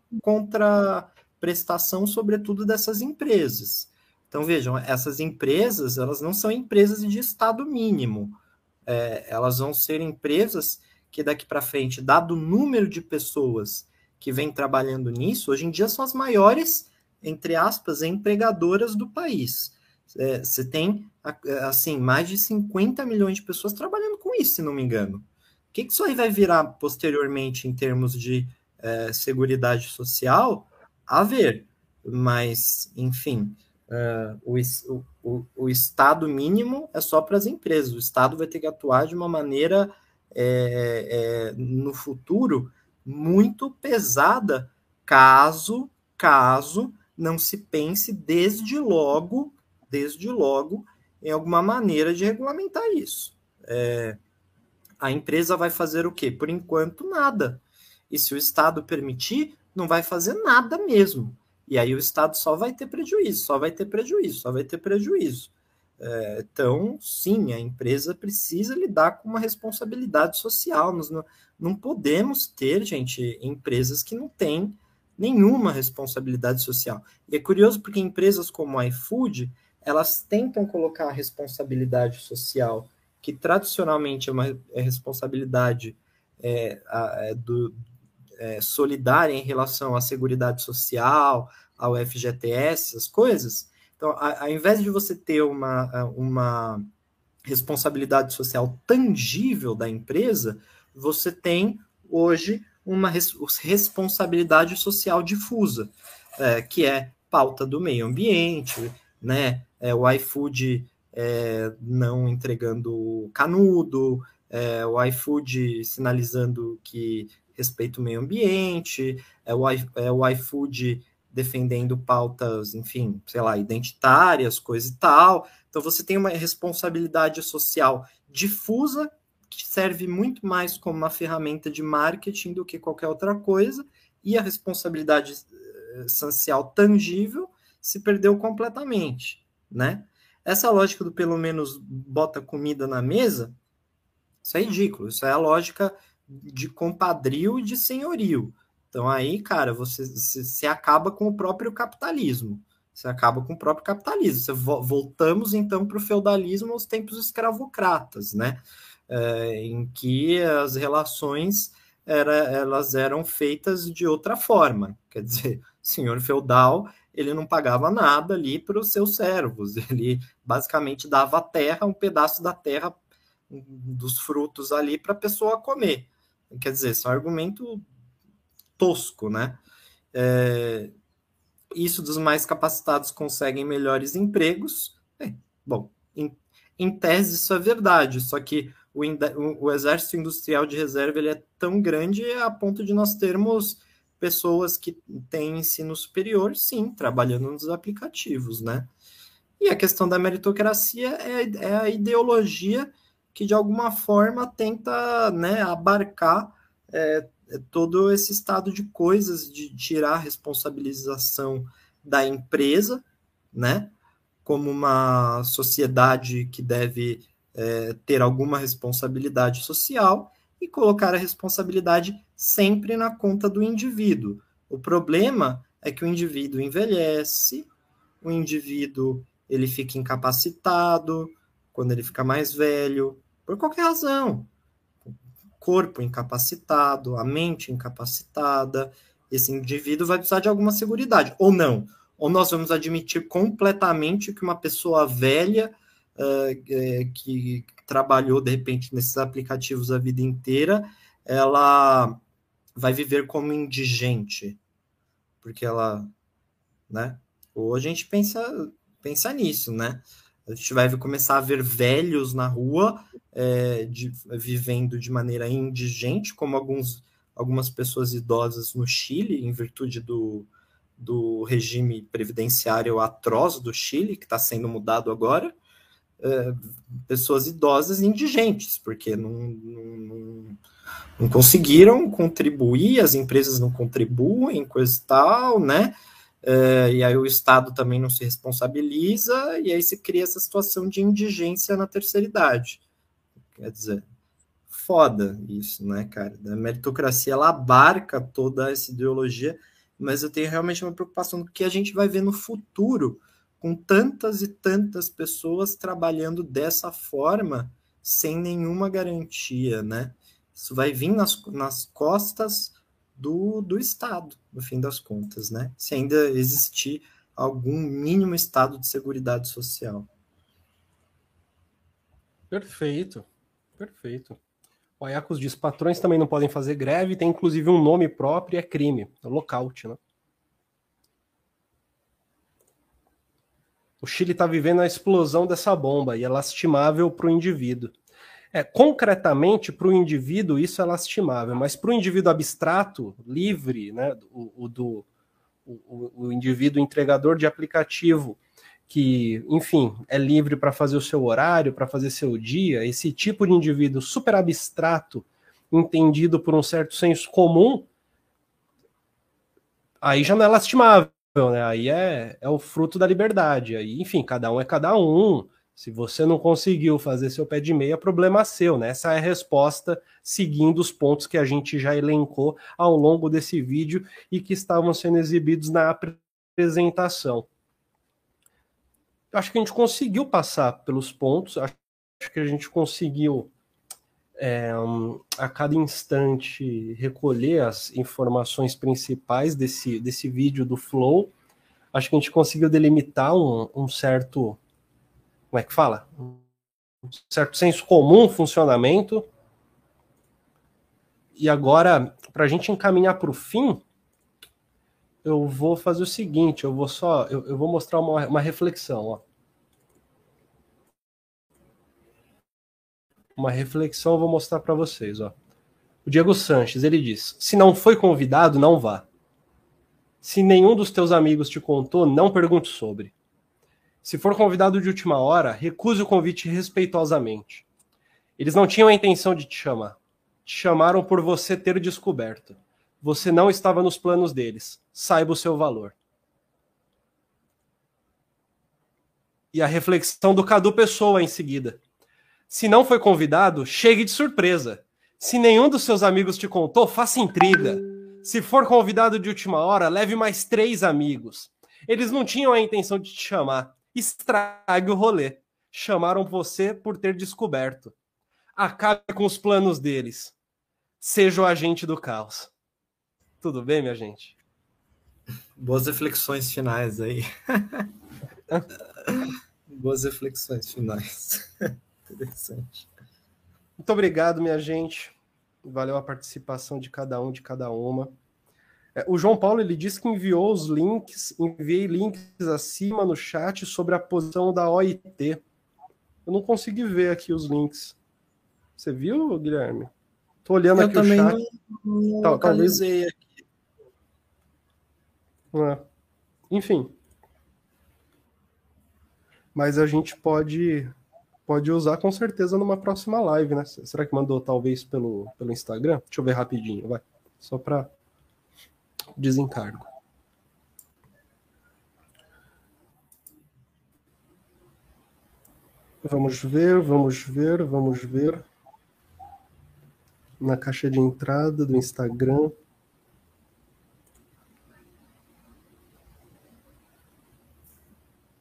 contraprestação, sobretudo dessas empresas. Então, vejam, essas empresas, elas não são empresas de Estado mínimo. É, elas vão ser empresas que daqui para frente, dado o número de pessoas que vem trabalhando nisso, hoje em dia são as maiores, entre aspas, empregadoras do país. É, você tem, assim, mais de 50 milhões de pessoas trabalhando com isso, se não me engano. O que, que isso aí vai virar posteriormente em termos de é, seguridade social? A ver. Mas, enfim, uh, o, o, o, Estado mínimo é só para as empresas. O Estado vai ter que atuar de uma maneira, é, é, no futuro, muito pesada, caso, caso não se pense desde logo desde logo, em alguma maneira de regulamentar isso. É, a empresa vai fazer o quê? Por enquanto, nada. E se o Estado permitir, não vai fazer nada mesmo. E aí o Estado só vai ter prejuízo, só vai ter prejuízo, só vai ter prejuízo. É, então, sim, a empresa precisa lidar com uma responsabilidade social. Nós não, não podemos ter, gente, empresas que não têm nenhuma responsabilidade social. E é curioso porque empresas como a iFood, elas tentam colocar a responsabilidade social, que tradicionalmente é uma é responsabilidade é, é, do, é, solidária em relação à Seguridade Social, ao FGTS, essas coisas. Então, ao invés de você ter uma, uma responsabilidade social tangível da empresa, você tem hoje uma res responsabilidade social difusa, é, que é pauta do meio ambiente, né? é, o iFood é, não entregando canudo, é, o iFood sinalizando que respeita o meio ambiente, é o, é o iFood defendendo pautas, enfim, sei lá, identitárias, coisa e tal. Então você tem uma responsabilidade social difusa que serve muito mais como uma ferramenta de marketing do que qualquer outra coisa, e a responsabilidade eh, social tangível se perdeu completamente né? Essa lógica do pelo menos bota comida na mesa, isso é ridículo. Isso é a lógica de compadrio e de senhorio. Então aí, cara, você se acaba com o próprio capitalismo. Você acaba com o próprio capitalismo. Você vo voltamos então para o feudalismo aos tempos escravocratas, né? É, em que as relações era, elas eram feitas de outra forma. Quer dizer, o senhor feudal ele não pagava nada ali para os seus servos. Ele basicamente dava a terra, um pedaço da terra dos frutos ali para a pessoa comer. Quer dizer, isso é um argumento tosco, né? É, isso dos mais capacitados conseguem melhores empregos. É, bom, em, em, tese isso é verdade, só que o, o, exército industrial de reserva ele é tão grande a ponto de nós termos pessoas que têm ensino superior, sim, trabalhando nos aplicativos, né? E a questão da meritocracia é, é a ideologia que, de alguma forma, tenta né, abarcar é, é, todo esse estado de coisas, de tirar a responsabilização da empresa, né? Como uma sociedade que deve é, ter alguma responsabilidade social e colocar a responsabilidade sempre na conta do indivíduo. O problema é que o indivíduo envelhece, o indivíduo ele fica incapacitado quando ele fica mais velho, por qualquer razão. Corpo incapacitado, a mente incapacitada, esse indivíduo vai precisar de alguma segurança, ou não. ou nós vamos admitir completamente que uma pessoa velha uh, que trabalhou de repente nesses aplicativos a vida inteira, ela vai viver como indigente, porque ela, né? Ou a gente pensa pensa nisso, né? A gente vai começar a ver velhos na rua é, de, vivendo de maneira indigente, como alguns, algumas pessoas idosas no Chile, em virtude do, do regime previdenciário atroz do Chile, que está sendo mudado agora. É, pessoas idosas indigentes, porque não, não, não, conseguiram contribuir, as empresas não contribuem, coisa e tal, né? É, e aí o Estado também não se responsabiliza, e aí se cria essa situação de indigência na terceira idade. Quer dizer, foda isso, né, cara? A meritocracia ela abarca toda essa ideologia, mas eu tenho realmente uma preocupação do que a gente vai ver no futuro com tantas e tantas pessoas trabalhando dessa forma sem nenhuma garantia, né? Isso vai vir nas, nas costas do, do Estado, no fim das contas, né? Se ainda existir algum mínimo estado de segurança social. Perfeito, perfeito. O Ayacos diz: patrões também não podem fazer greve, tem inclusive um nome próprio, é crime, é lockout, né? O Chile está vivendo a explosão dessa bomba e é lastimável para o indivíduo. É, concretamente, para o indivíduo, isso é lastimável, mas para o indivíduo abstrato, livre, né, o, o do, o, o, indivíduo entregador de aplicativo, que, enfim, é livre para fazer o seu horário, para fazer seu dia, esse tipo de indivíduo super abstrato, entendido por um certo senso comum, aí já não é lastimável né? Aí é, é o fruto da liberdade. Aí, enfim, cada um é cada um. Se você não conseguiu fazer seu pé de meia, problema seu, né? Essa é a resposta seguindo os pontos que a gente já elencou ao longo desse vídeo e que estavam sendo exibidos na apresentação. Acho que a gente conseguiu passar pelos pontos, acho que a gente conseguiu é, a cada instante recolher as informações principais desse, desse vídeo do Flow. Acho que a gente conseguiu delimitar um, um certo. Como é que fala? Um certo senso comum funcionamento. E agora, para a gente encaminhar para o fim, eu vou fazer o seguinte: eu vou só. Eu, eu vou mostrar uma, uma reflexão. Ó. uma reflexão eu vou mostrar para vocês. Ó. O Diego Sanches, ele diz: se não foi convidado, não vá. Se nenhum dos teus amigos te contou, não pergunte sobre. Se for convidado de última hora, recuse o convite respeitosamente. Eles não tinham a intenção de te chamar. Te chamaram por você ter descoberto. Você não estava nos planos deles. Saiba o seu valor. E a reflexão do Cadu Pessoa em seguida. Se não foi convidado, chegue de surpresa. Se nenhum dos seus amigos te contou, faça intriga. Se for convidado de última hora, leve mais três amigos. Eles não tinham a intenção de te chamar. Estrague o rolê. Chamaram você por ter descoberto. Acabe com os planos deles. Seja o agente do caos. Tudo bem, minha gente? Boas reflexões finais aí. Boas reflexões finais. Interessante. Muito obrigado, minha gente. Valeu a participação de cada um, de cada uma. É, o João Paulo ele disse que enviou os links, enviei links acima no chat sobre a posição da OIT. Eu não consegui ver aqui os links. Você viu, Guilherme? Tô olhando Eu aqui o chat. Não, não tá, localizei aqui. É. Enfim. Mas a gente pode pode usar com certeza numa próxima live, né? Será que mandou talvez pelo, pelo Instagram? Deixa eu ver rapidinho, vai. Só para desencargo. Vamos ver, vamos ver, vamos ver. Na caixa de entrada do Instagram.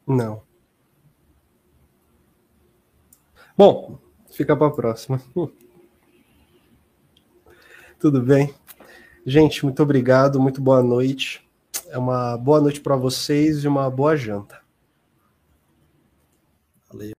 Não. Bom, fica para a próxima. Tudo bem? Gente, muito obrigado, muito boa noite. É uma boa noite para vocês e uma boa janta. Valeu.